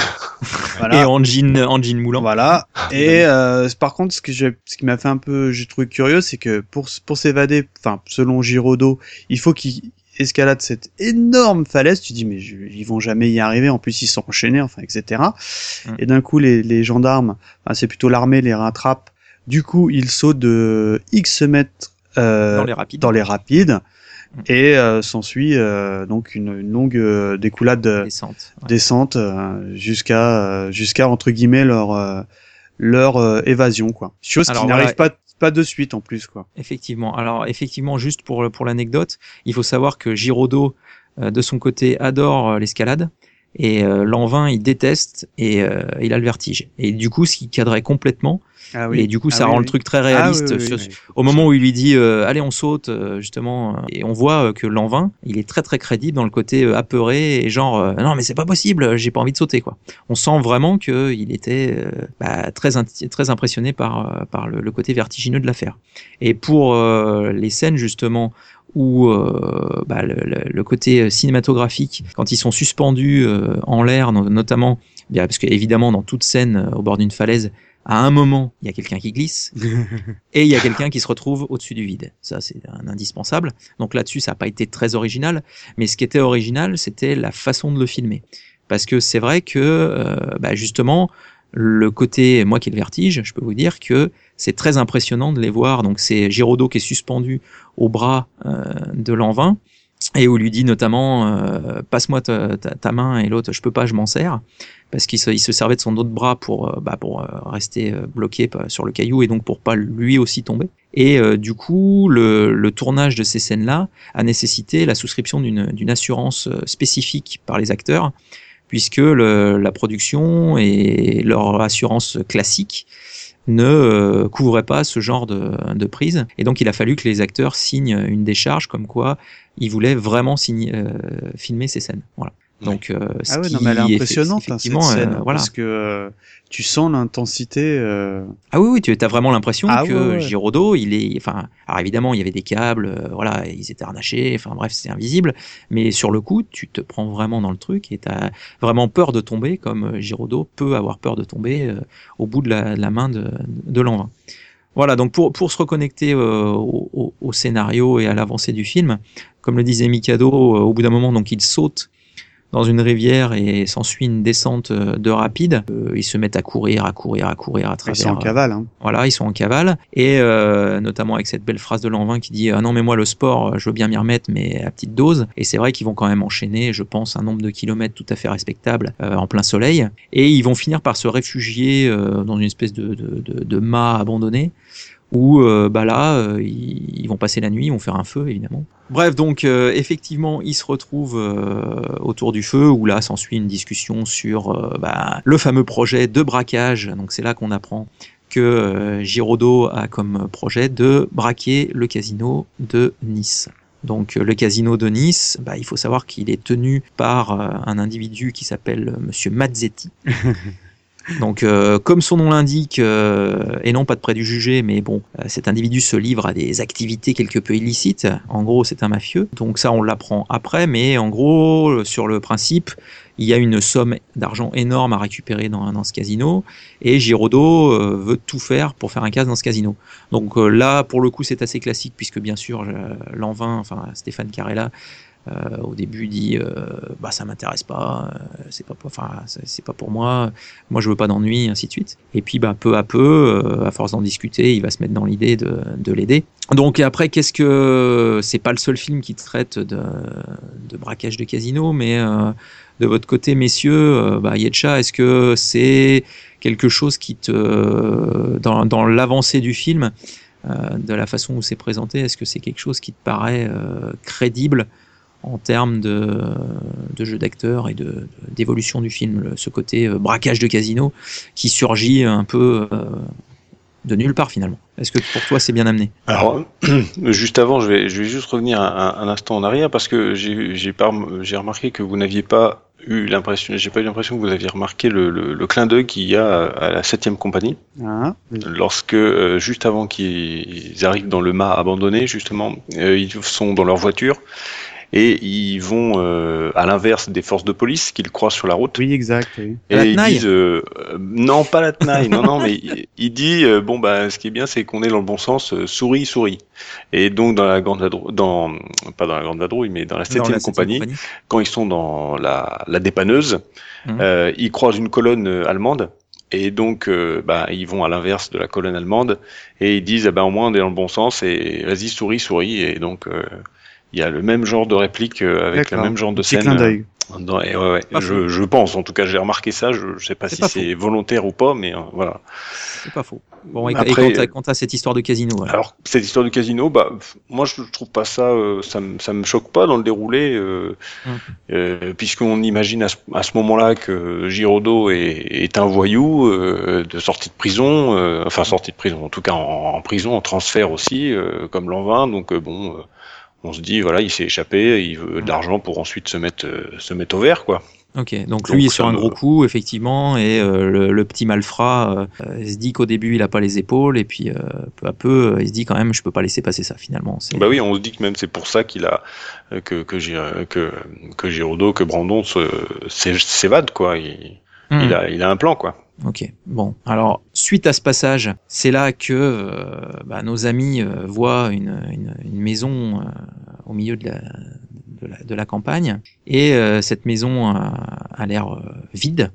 et en jean, en jean moulant. Voilà. Et euh, par contre, ce que j'ai, ce qui m'a fait un peu, j'ai trouvé curieux, c'est que pour pour s'évader, enfin selon Giraudot, il faut qu'il escalade cette énorme falaise. Tu dis mais je- ils vont jamais y arriver. En plus, ils sont enchaînés, enfin etc. Mm. Et d'un coup, les les gendarmes, enfin, c'est plutôt l'armée, les rattrape. Du coup, ils sautent de X mètres euh, Dans les rapides. dans les rapides. Mm. Et euh, s'ensuit euh, donc une, une longue découlade Descente. ouais. descente jusqu'à jusqu'à entre guillemets leur leur évasion quoi. Chose Alors, qui voilà. n'arrive pas pas de suite en plus quoi. Effectivement. Alors, effectivement, juste pour, l'anecdote, il faut savoir que Giraudot, euh, de son côté, adore euh, l'escalade. Et euh, Lanvin, il déteste et euh, il a le vertige. Et du coup, ce qui cadrait complètement. Ah Et du coup, Ah ça oui, rend oui. le truc très Ah réaliste. sur-. Au moment où il lui dit euh, allez on saute euh, justement euh, et on voit euh, que Lanvin il est très très crédible dans le côté apeuré et genre non mais c'est pas possible j'ai pas envie de sauter quoi on sent vraiment que il était bah, très très impressionné par par le, le côté vertigineux de l'affaire et pour les scènes justement où euh, bah, le, côté cinématographique quand ils sont suspendus euh, en l'air no- notamment bien parce que évidemment dans toute scène euh, au bord d'une falaise à un moment, il y a quelqu'un qui glisse et il y a quelqu'un qui se retrouve au-dessus du vide. Ça, c'est un indispensable. Donc là-dessus, ça n'a pas été très original, mais ce qui était original, c'était la façon de le filmer. Parce que c'est vrai que, euh, bah, justement, le côté, moi qui ai le vertige, je peux vous dire que c'est très impressionnant de les voir. Donc c'est Giraudot qui est suspendu au bras euh, de Lanvin et où lui dit notamment euh, passe-moi ta, main et l'autre je peux pas je m'en sers. Parce qu'il se, servait de son autre bras pour euh, bah, pour euh, rester bloqué sur le caillou et donc pour pas lui aussi tomber. Et du coup le, tournage de ces scènes là a nécessité la souscription d'une assurance spécifique par les acteurs puisque la production et leur assurance classique ne euh, couvrait pas ce genre de, prise. Et donc il a fallu que les acteurs signent une décharge comme quoi ils voulaient vraiment signer, euh, filmer ces scènes. Voilà. Donc, euh, ce Ah ouais, qui non, mais elle est impressionnante, hein, cette effectivement, euh, voilà. parce que euh, tu sens l'intensité. euh, Ah oui, oui, tu as vraiment l'impression Ah que ouais, ouais. Giraudot, il est, enfin, alors évidemment, il y avait des câbles, euh, voilà, ils étaient harnachés, enfin bref, c'est invisible, mais sur le coup, tu te prends vraiment dans le truc et tu as vraiment peur de tomber, comme Giraudot peut avoir peur de tomber euh, au bout de la, de la main de, de Lanvin. Voilà, donc pour, pour se reconnecter euh, au, au- au scénario et à l'avancée du film, comme le disait Mikado, euh, au bout d'un moment, donc il saute dans une rivière et s'ensuit une descente euh, de rapide. Euh, ils se mettent à courir, à courir, à courir à Ils travers. sont en euh, cavale. Hein. voilà, ils sont en cavale et euh, notamment avec cette belle phrase de Lanvin qui dit ah non mais moi le sport je veux bien m'y remettre mais à petite dose et c'est vrai qu'ils vont quand même enchaîner je pense un nombre de kilomètres tout à fait respectable euh, en plein soleil et ils vont finir par se réfugier euh, dans une espèce de, de, de, de mât abandonné où euh, bah là euh, ils, vont passer la nuit, ils vont faire un feu évidemment. Bref donc euh, effectivement ils se retrouvent autour du feu où là s'ensuit une discussion sur bah, le fameux projet de braquage donc c'est là qu'on apprend que Giraudot a comme projet de braquer le casino de Nice. Donc le casino de Nice, bah, il faut savoir qu'il est tenu par un individu qui s'appelle Monsieur Mazzetti. Donc euh, comme son nom l'indique, euh, et non pas de préjugés, mais bon, euh, cet individu se livre à des activités quelque peu illicites. En gros, c'est un mafieux. Donc ça, on l'apprend après, mais en gros, sur le principe, il y a une somme d'argent énorme à récupérer dans, dans ce casino et Giraudot veut tout faire pour faire un casse dans ce casino. Donc là, pour le coup, c'est assez classique puisque bien sûr, euh, Lanvin, enfin Stéphane Carella, au début dit euh, bah ça m'intéresse pas, euh, c'est pas, enfin c'est pas pour moi, moi je veux pas d'ennui, ainsi de suite. Et puis bah peu à peu, euh, à force d'en discuter, il va se mettre dans l'idée de, de l'aider. Donc après, qu'est-ce que c'est pas le seul film qui traite de, de braquage de casino, mais euh, de votre côté, messieurs, euh, bah, Yetcha, est-ce que c'est quelque chose qui te, dans, dans l'avancée du film, euh, de la façon où c'est présenté, est-ce que c'est quelque chose qui te paraît euh, crédible en termes de, de jeu d'acteur et de- de- d'évolution du film, le- ce côté euh, braquage de casino qui surgit un peu euh, de nulle part finalement. Est-ce que pour toi c'est bien amené? Alors, juste avant, je vais, je vais juste revenir un, instant en arrière parce que j'ai remarqué que vous n'aviez pas eu l'impression, j'ai pas eu l'impression que vous aviez remarqué le, le, le clin d'œil qu'il y a à la septième compagnie, Ah, lorsque euh, juste avant qu'ils arrivent dans le mât abandonné, justement, euh, ils sont dans leur voiture et ils vont euh, à l'inverse des forces de police qu'ils croisent sur la route. oui, exact. Oui. Et La ils tenaille disent euh, non pas la tenaille, non non mais il, il dit euh, bon bah ce qui est bien c'est qu'on est dans le bon sens euh, souris souris et donc dans la grande vadrouille dans pas dans la grande vadrouille mais dans la Dans septième la septième compagnie quand ils sont dans la, la dépanneuse Mhm. euh, ils croisent une colonne euh, allemande et donc euh, bah ils vont à l'inverse de la colonne allemande et ils disent ah ben au moins on est dans le bon sens et vas-y souris souris et donc euh, il y a le même genre de réplique euh, avec le même genre de scène. clin d'œil. euh, dans- et ouais, ouais, Pas je, je pense, en tout cas j'ai remarqué ça, je, je sais pas C'est si pas c'est volontaire ou pas, mais euh, voilà. C'est pas faux. Bon, et, Après, et quand t'as- quand t'as cette histoire de casino, voilà. Alors cette histoire du casino, bah moi je trouve pas ça, euh, ça, me- ça me choque pas dans le déroulé, euh, Hum. euh, puisqu'on imagine à ce, à ce moment-là que Giraudot est, est un voyou euh, de sortie de prison, euh, enfin sortie de prison, en tout cas en, en prison, en transfert aussi, euh, comme Lanvin, donc euh, bon. On se dit voilà, il s'est échappé, il veut de l'argent pour ensuite se mettre euh, se mettre au vert quoi. Ok, donc, Donc, lui est sur un gros coup, effectivement, et euh, le, le petit malfrat euh, se dit qu'au début il a pas les épaules, et puis euh, peu à peu euh, il se dit quand même je peux pas laisser passer ça finalement. Bah oui, on se dit que même c'est pour ça qu'il a euh, que que que que Giraudot, que Brandon s'évade quoi. Il, Hmm. il a il a un plan quoi. Ok, bon. Alors, suite à ce passage, c'est là que euh, bah, nos amis euh, voient une, maison euh, au milieu de la, campagne, et cette maison a, l'air vide.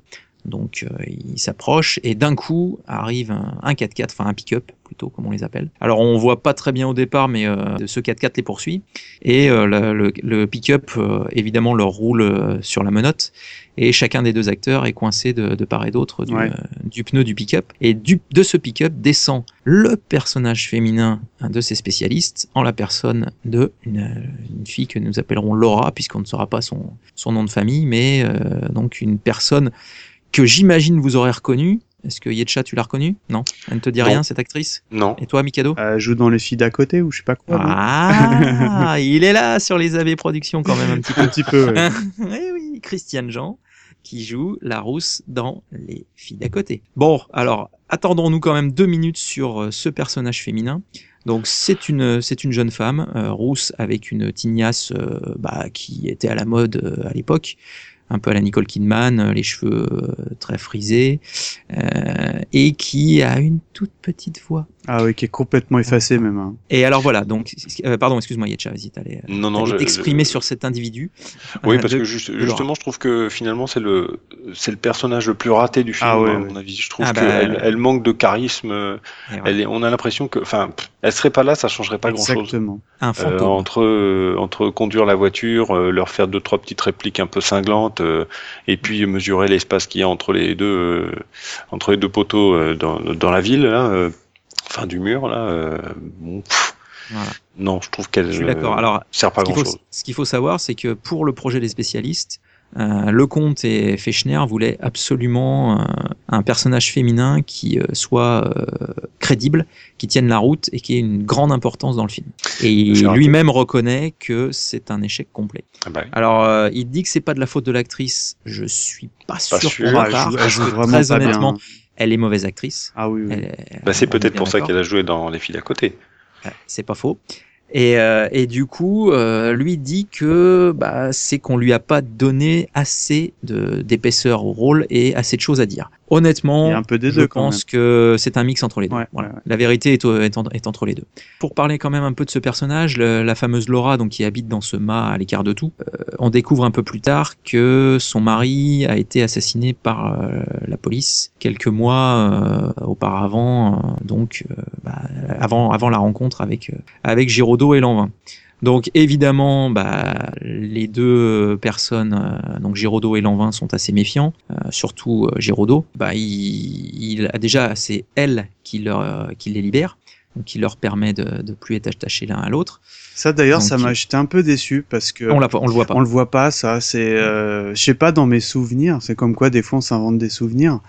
Donc, euh, ils s'approchent, et d'un coup arrive un, un 4x4, enfin un pick-up plutôt, comme on les appelle. Alors, on voit pas très bien au départ, mais euh, ce 4x4 les poursuit, et euh, le, le, le pick-up, euh, évidemment, leur roule euh, sur la menotte, et chacun des deux acteurs est coincé de, de part et d'autre du, Ouais. euh, du pneu du pick-up. Et du, de ce pick-up descend le personnage féminin un de ses spécialistes, en la personne de une, une fille que nous appellerons Laura, puisqu'on ne saura pas son, son nom de famille, mais euh, donc une personne que j'imagine vous aurez reconnue. Est-ce que Yetcha, tu l'as reconnue Non? Elle ne te dit Non. rien, cette actrice? Non. Et toi, Mikado? Euh, joue dans les filles d'à côté ou je sais pas quoi. Ah, il est là sur les AB Productions quand même un petit peu. Un petit peu. ouais. Eh oui, Christiane Jean qui joue la rousse dans Les filles d'à côté. Bon, alors attendons-nous quand même deux minutes sur euh, ce personnage féminin. Donc c'est une c'est une jeune femme euh, rousse avec une tignasse euh, bah, qui était à la mode euh, à l'époque, un peu à la Nicole Kidman, euh, les cheveux euh, très frisés euh, et qui a une toute petite voix. Ah oui, qui est complètement effacé même. hein. Et alors voilà, donc euh, pardon, excuse-moi Yetcha, vas-y, t'allais euh, Non non. t'exprimer je- sur cet individu. Oui, Euh, parce de- que juste- justement, je trouve que finalement c'est le c'est le personnage le plus raté du film Ah ouais, à ouais. mon avis. Je trouve Ah bah, qu'elle elle manque de charisme. Elle est, on a l'impression que, enfin, elle serait pas là, ça changerait pas grand chose. Exactement. un Euh, fantôme. entre euh, entre conduire la voiture, euh, leur faire deux trois petites répliques un peu cinglantes, euh, et puis mesurer l'espace qu'il y a entre les deux euh, entre les deux poteaux euh, dans, dans la ville là, euh, enfin du mur là. euh, bon, pff, Voilà. Non, je trouve qu'elle Je suis d'accord. Alors, sert pas ce qu'il grand faut, chose. ce qu'il faut savoir, c'est que pour le projet des spécialistes, euh, Lecomte et Fechner voulaient absolument euh, un personnage féminin qui euh, soit euh, crédible, qui tienne la route et qui ait une grande importance dans le film. Et lui-même reconnaît que c'est un échec complet. Ah bah, Alors, euh, il dit que c'est pas de la faute de l'actrice. Je suis pas sûr, sûr. pour ma part, elle joue- elle parce joue que vraiment très pas bien, honnêtement. Elle est mauvaise actrice. Ah oui, oui. Elle bah, c'est est peut-être pour ça qu'elle a joué dans Les filles d'à côté. Ouais, C'est pas faux. Et, euh, et du coup, euh, lui dit que bah, c'est qu'on lui a pas donné assez de d'épaisseur au rôle et assez de choses à dire. Honnêtement, un peu des je deux pense que c'est un mix entre les deux. Ouais, Voilà. ouais, ouais. La vérité est, au- est, en- est entre les deux. Pour parler quand même un peu de ce personnage, le- la fameuse Laura, donc qui habite dans ce mât à l'écart de tout, euh, on découvre un peu plus tard que son mari a été assassiné par euh, la police quelques mois euh, auparavant, donc bah, avant avant la rencontre avec avec Giraudot et Lanvin. Donc évidemment, bah, les deux personnes, euh, donc Giraudot et Lanvin, sont assez méfiants, euh, surtout euh, Giraudot. Bah, il, il a déjà, c'est elle qui, leur, euh, qui les libère, donc qui leur permet de, de plus être attachés l'un à l'autre. Ça d'ailleurs, ça m'a j'étais un peu déçu parce que On, on le voit pas. on le voit pas. Ça, c'est, euh, je sais pas dans mes souvenirs. C'est comme quoi des fois on s'invente des souvenirs.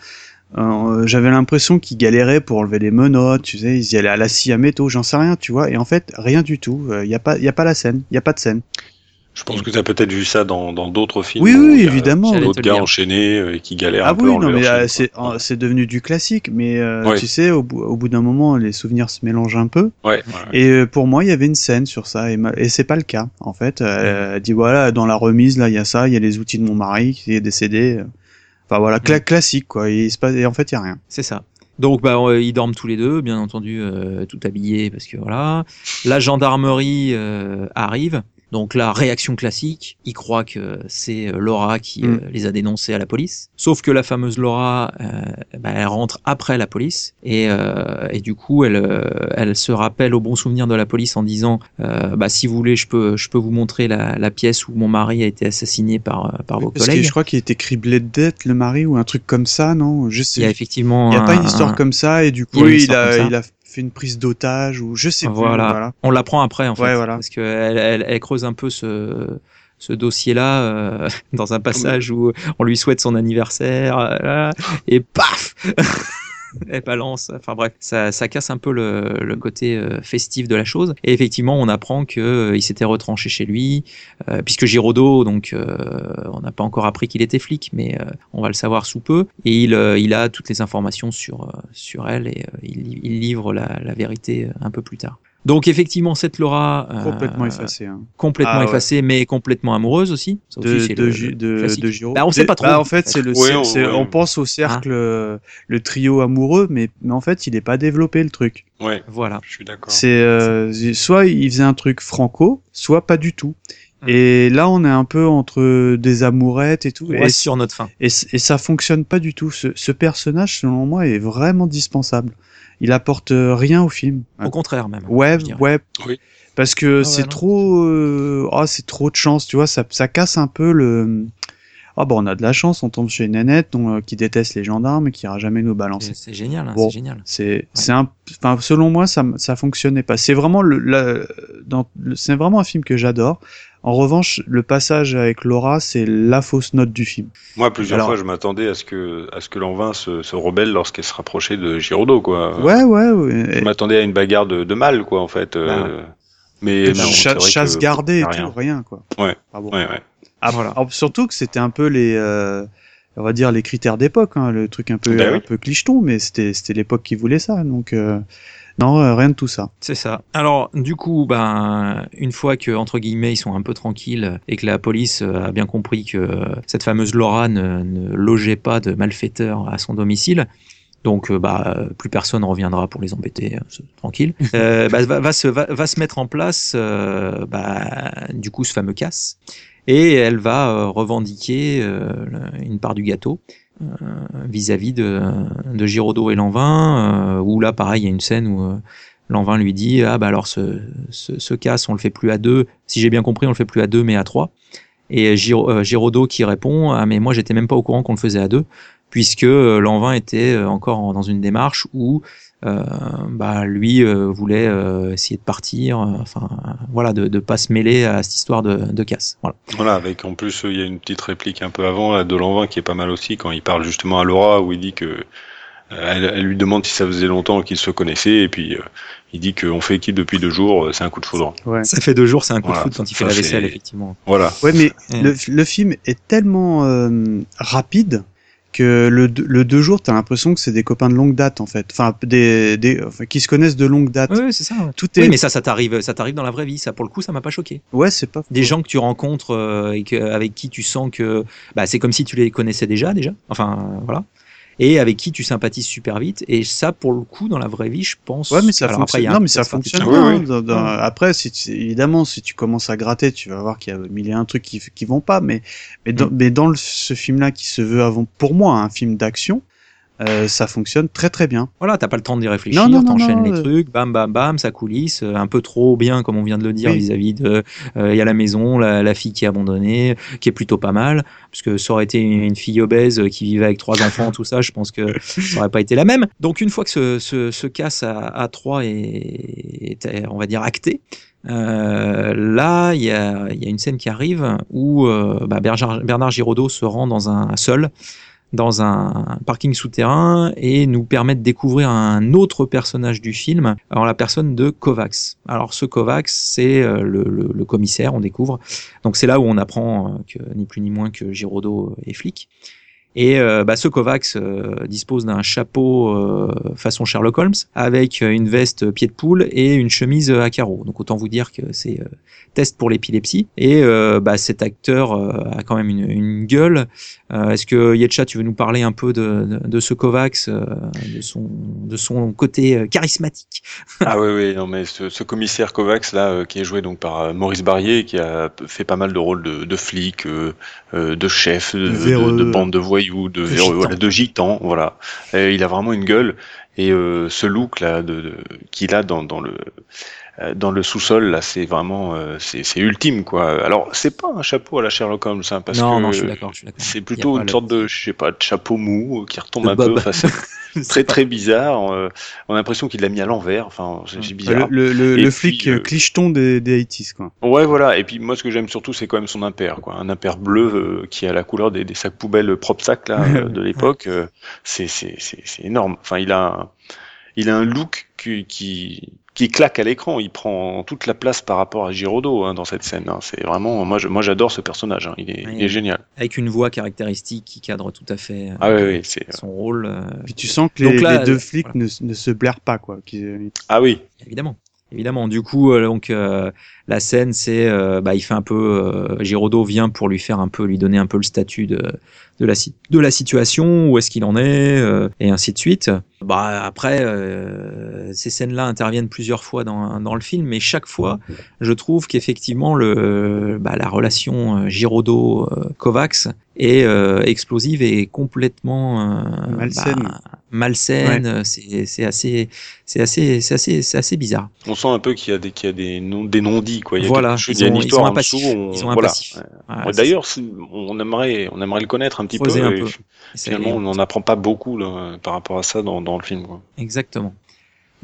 Euh, J'avais l'impression qu'ils galéraient pour enlever les menottes, tu sais, ils y allaient à la scie à métaux, j'en sais rien, tu vois. Et en fait, rien du tout. Il y a pas, y a pas la scène, il y a pas de scène. Je pense que tu as peut-être vu ça dans dans d'autres films. Oui, oui, évidemment. D'autres gars enchaînés euh, qui galèrent Ah un peu oui, à non, mais euh, c'est euh, c'est devenu du classique, mais euh, Ouais. tu sais, au bout, au bout d'un moment, les souvenirs se mélangent un peu. Ouais, ouais, ouais. Et euh, pour moi, il y avait une scène sur ça, et, et c'est pas le cas. En fait, Euh, elle dit voilà, dans la remise, là, il y a ça, il y a les outils de mon mari qui est décédé. Enfin voilà, cla- classique quoi. Et, il se passe, et en fait, il y a rien. C'est ça. Donc bah euh, ils dorment tous les deux, bien entendu, euh, tout habillés parce que voilà. La gendarmerie euh, arrive. Donc la réaction classique, ils croient que c'est euh, Laura qui euh, Mm. les a dénoncés à la police. Sauf que la fameuse Laura, euh, bah, elle rentre après la police et, euh, et du coup elle, elle se rappelle au bon souvenir de la police en disant bah si vous voulez je peux je peux vous montrer la, la pièce où mon mari a été assassiné par par vos Parce que collègues. je crois qu'il était criblé de dettes, le mari, ou un truc comme ça, non? Je sais. Il y a effectivement Il y a pas un- une histoire un- comme ça, et du il coup, il a, il a fait une prise d'otage, ou je sais plus. Voilà. Voilà. On l'apprend après en fait, Ouais, voilà. parce que elle, elle, elle creuse un peu ce ce dossier-là euh, dans un passage où on lui souhaite son anniversaire euh, là, et paf elle balance. Enfin bref ça, ça casse un peu le, le côté euh, festif de la chose. Et effectivement on apprend que euh, s'était retranché chez lui euh, puisque Giraudot donc euh, on n'a pas encore appris qu'il était flic mais euh, on va le savoir sous peu. Et il, euh, il a toutes les informations sur sur elle et il, il livre la, la vérité un peu plus tard donc effectivement cette Laura euh, Complètement effacé. Hein. complètement Ah ouais. effacée mais complètement amoureuse aussi Ça aussi, De, de, le- de, de Giraud. Bah, on sait pas Bah, trop, en fait, c'est le, Ouais, on- c'est- ouais. on pense au cercle, euh, le trio amoureux, mais, mais en fait, il est pas développé le truc. Ouais, voilà je suis d'accord. C'est euh, soit il faisait un truc franco, soit pas du tout. Mm. Et là, on est un peu entre des amourettes et tout. Et, sur notre fin et, et ça fonctionne pas du tout. Ce, ce personnage, selon moi, est vraiment dispensable. Il apporte euh, rien au film. au contraire même Ouais, ouais. Oui. Parce que ouais, c'est trop, euh, oh, c'est trop de chance, tu vois, ça, ça casse un peu le. Ah bon, on a de la chance, on tombe chez Nanette, dont, euh, qui déteste les gendarmes et qui ira jamais nous balancer. c'est génial hein, Bon. c'est génial C'est, c'est un, enfin, selon moi, ça, ça fonctionnait pas. C'est vraiment le, la- dans, le- c'est vraiment un film que j'adore. En revanche, le passage avec Laura, c'est la fausse note du film. Moi, plusieurs Alors- fois, je m'attendais à ce que, à ce que Lanvin se, se rebelle lorsqu'elle se rapprochait de Giraudot, quoi. Ouais, ouais, ouais. Je m'attendais à une bagarre de, de mal, quoi, en fait. euh, mais Et non, cha- chasse que- gardée et a tout, rien. rien, quoi. Ouais. Ah bon. Ouais, ouais. Ah, Voilà. alors, surtout que c'était un peu les, euh, on va dire les critères d'époque, hein, le truc un peu, Ben un oui. peu clicheton, mais c'était, c'était l'époque qui voulait ça, donc euh, non, euh, rien de tout ça. C'est ça. Alors, du coup, ben, une fois que entre guillemets ils sont un peu tranquilles et que la police euh, a bien compris que cette fameuse Laura ne, ne logeait pas de malfaiteurs à son domicile. Donc, euh, bah, euh, plus personne reviendra pour les embêter, euh, c'est tranquille. Euh, bah, va, va se, va, va se mettre en place, euh, bah, du coup, ce fameux casse, et elle va euh, revendiquer euh, une part du gâteau euh, vis-à-vis de, de Giraudot et Lanvin, euh, où là, pareil, il y a une scène où euh, Lanvin lui dit ah bah alors ce, ce, ce casse on le fait plus à deux. Si j'ai bien compris on le fait plus à deux mais à trois et euh, Giraudot qui répond ah mais moi j'étais même pas au courant qu'on le faisait à deux puisque euh, Lanvin était euh, encore en- dans une démarche où euh, bah lui euh, voulait euh, essayer de partir euh, enfin euh, voilà de de pas se mêler à cette histoire de, de casse voilà Voilà, avec en plus, euh, il y a une petite réplique un peu avant, là, de Lanvin, qui est pas mal aussi, quand il parle justement à Laura, où il dit que euh, elle, elle lui demande si ça faisait longtemps qu'ils se connaissaient, et puis euh, il dit qu'on fait équipe depuis deux jours, euh, c'est un coup de foudre. Ouais. ça fait deux jours c'est un coup Voilà. de foot quand il fait Ça, la vaisselle effectivement Voilà. Ouais, mais le, le film est tellement euh, rapide que le, deux- le deux jours, t'as l'impression que c'est des copains de longue date en fait, enfin des, des enfin, qui se connaissent de longue date. oui c'est ça ouais. Tout est, oui mais ça ça t'arrive ça t'arrive dans la vraie vie. Ça pour le coup ça m'a pas choqué. Ouais, c'est pas des gens que tu rencontres euh, et que, avec qui tu sens que bah, c'est comme si tu les connaissais déjà déjà. Enfin euh, voilà et avec qui tu sympathises super vite et ça pour le coup dans la vraie vie je pense Ouais, mais ça alors après, fonctionne. y a un Non, mais ça fonctionne. Oui, oui. Après, si tu- évidemment, si tu commences à gratter, tu vas voir qu'il y a mille et un trucs qui, qui vont pas. Mais, mais dans, mais dans le- ce film-là, qui se veut avant, pour moi, un film d'action, euh, ça fonctionne très très bien. voilà t'as pas le temps d'y réfléchir t'enchaînes les euh. trucs bam bam bam ça coulisse euh, un peu trop bien comme on vient de le dire Oui. vis-à-vis de euh, il y a la maison la, la fille qui est abandonnée qui est plutôt pas mal parce que ça aurait été une, fille obèse qui vivait avec trois enfants tout ça je pense que ça aurait pas été la même donc une fois que ce, ce, ce casse à, à 3 est, est, on va dire acté euh, là il y a, y a une scène qui arrive où euh, bah, Bernard, Bernard Giraudot se rend dans un seul dans un parking souterrain et nous permet de découvrir un autre personnage du film, en la personne de Kovacs. Alors ce Kovacs, c'est euh, le commissaire, on découvre. Donc c'est là où on apprend euh, que ni plus ni moins que Giraudot est flic. Et euh, bah, ce Kovacs euh, dispose d'un chapeau euh, façon Sherlock Holmes avec euh, une veste pied de poule et une chemise à carreaux. Donc autant vous dire que c'est euh, test pour l'épilepsie. Et euh, bah, cet acteur euh, a quand même une, une gueule. Euh, Est-ce que Yetcha, tu veux nous parler un peu de, de, de ce Kovacs, euh, de son de son côté euh, charismatique? Ah oui, oui, non, mais ce, ce commissaire Kovacs, là, euh, qui est joué donc par euh, Maurice Barrier, qui a fait pas mal de rôles de, de flic, euh, euh, de chef, de, de, de bande de voyous, gitan. voilà, de gitan, voilà. Et il a vraiment une gueule. Et euh, ce look là de, de- qu'il a dans, dans le euh, dans le sous-sol là, c'est vraiment euh, c'est ultime quoi. Alors c'est pas un chapeau à la Sherlock Holmes, hein, parce Non, que non, je suis d'accord, c'est plutôt une le- sorte de je sais pas de chapeau mou euh, qui retombe De un peu. Enfin, c'est très très bizarre. euh, on a l'impression qu'il l'a mis à l'envers. Enfin, c'est bizarre. Le, le, le, flic euh, euh, clicheton des, des 80s, quoi. Ouais, voilà. Et puis moi, ce que j'aime surtout, c'est quand même son impair, quoi. Un impair bleu euh, qui a la couleur des, des sacs poubelles propre sac là euh, de l'époque. euh, c'est c'est c'est c'est énorme. Enfin, il a un, il a un look qui qui qui claque à l'écran. Il prend toute la place par rapport à Giraudot hein, dans cette scène. hein. C'est vraiment moi, je, moi, j'adore ce personnage. hein. Il est, Ouais. il est génial. Avec une voix caractéristique qui cadre tout à fait euh, Ah oui, oui, c'est son rôle. euh, Puis tu sens que les, là, les deux euh, flics voilà. ne, ne se blairent pas, quoi. Ah oui. évidemment. Évidemment. Du coup, euh, donc euh, la scène, c'est, euh, bah, il fait un peu, euh, Giraudot vient pour lui faire un peu, lui donner un peu le statut de de la de la situation, où est-ce qu'il en est, euh, et ainsi de suite. Bah après, euh, ces scènes-là interviennent plusieurs fois dans dans le film, mais chaque fois, je trouve qu'effectivement le bah, la relation Giraudot Kovacs est euh, explosive et complètement euh, Malsaine. bah, malsaine. C'est c'est assez c'est assez c'est assez c'est assez bizarre. On sent un peu qu'il y a des qu'il y a des non des non dits quoi. Il y a Voilà, chose- ils il y a une ont- ils histoire ont un en dessous. passif. on- Ils ont un voilà. passif. Voilà, Ouais, c'est D'ailleurs, on aimerait, on aimerait le connaître un petit peu. Un. Finalement, on n'en apprend pas beaucoup là, par rapport à ça dans, dans le film. Quoi. Exactement.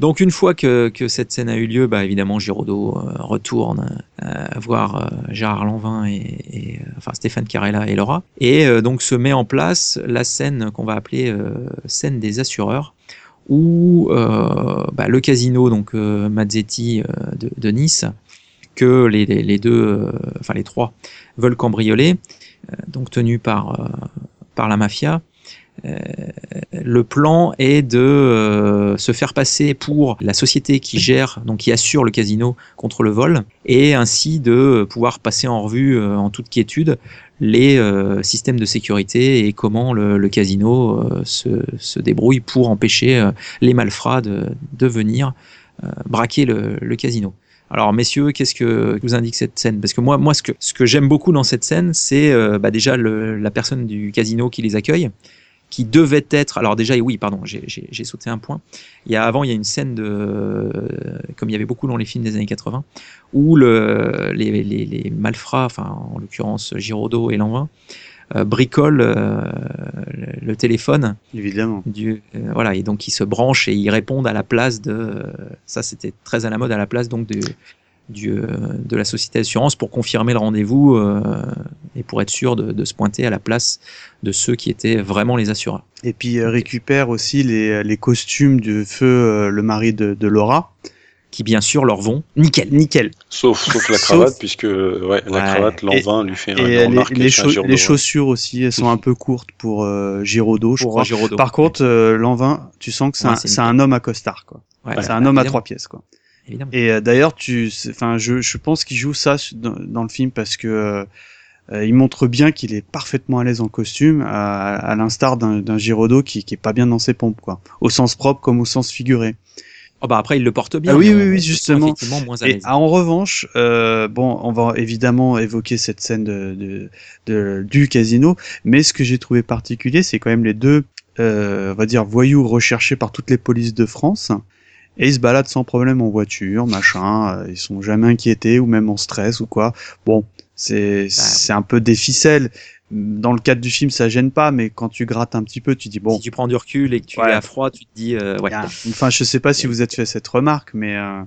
Donc une fois que, que cette scène a eu lieu, bah évidemment Giraudot euh, retourne euh, voir euh, Gérard Lanvin et, et, enfin Stéphane Carella et Laura, et donc se met en place la scène qu'on va appeler scène des assureurs, où bah, le casino donc Mazzetti de, de Nice, que les, deux, euh, enfin les trois veulent cambrioler, euh, donc tenu par euh, par la mafia. Le plan est de se faire passer pour la société qui gère, donc qui assure le casino contre le vol, et ainsi de pouvoir passer en revue en toute quiétude les systèmes de sécurité et comment le, casino se, se débrouille pour empêcher les malfrats de, de venir braquer le casino. Alors messieurs, qu'est-ce que vous indique cette scène? Parce que moi, moi, ce que, ce que j'aime beaucoup dans cette scène, c'est euh, bah, déjà la personne du casino qui les accueille, qui devait être. Alors déjà, oui, pardon, j'ai- sauté un point. Il y a avant, il y a une scène de, comme il y avait beaucoup dans les films des années 80, où le, les, les, les malfrats, enfin en l'occurrence Giraudot et Lanvin, euh, bricolent euh, le, téléphone Évidemment. du euh, voilà et donc ils se branchent et ils répondent à la place de euh, ça c'était très à la mode à la place donc du, du de la société d'assurance pour confirmer le rendez-vous euh, et pour être sûr de, de se pointer à la place de ceux qui étaient vraiment les assureurs. Et puis euh, récupère aussi les, les costumes du feu, euh, le mari de, de Laura. Qui bien sûr leur vont nickel. Nickel. Sauf, sauf la Sauf- cravate, puisque ouais, la Ouais. cravate, l'envin lui fait un Et euh, les, les, chaussures aussi, elles sont un peu courtes pour euh, Giraudot, je Pour crois. Giraudot. Par contre, euh, l'envin, tu sens que c'est Ouais, un, un homme à costard, quoi. Ouais, c'est un homme à trois pièces, quoi. évidemment. Et euh, d'ailleurs, tu, c'est- enfin, je, je pense qu'il joue ça dans, dans le film parce que euh, euh, il montre bien qu'il est parfaitement à l'aise en costume, à, à l'instar d'un d'un Giraudot qui, qui est pas bien dans ses pompes, quoi. Au sens propre comme au sens figuré. Oh bah après il le porte bien. Ah oui, oui, oui, justement. moins Et en revanche, euh, bon, on va évidemment évoquer cette scène de, de, de- du casino, mais ce que j'ai trouvé particulier, c'est quand même les deux, euh, on va dire, voyous recherchés par toutes les polices de France. Et ils se baladent sans problème en voiture, machin. euh, ils sont jamais inquiétés ou même en stress ou quoi. Bon, c'est c'est un peu des ficelles. Dans le cadre du film, ça gêne pas, mais quand tu grattes un petit peu, tu dis bon. Si tu prends du recul et que tu Ouais. es à froid, tu te dis euh, ouais. Enfin, je sais pas si vous êtes fait cette remarque, mais euh,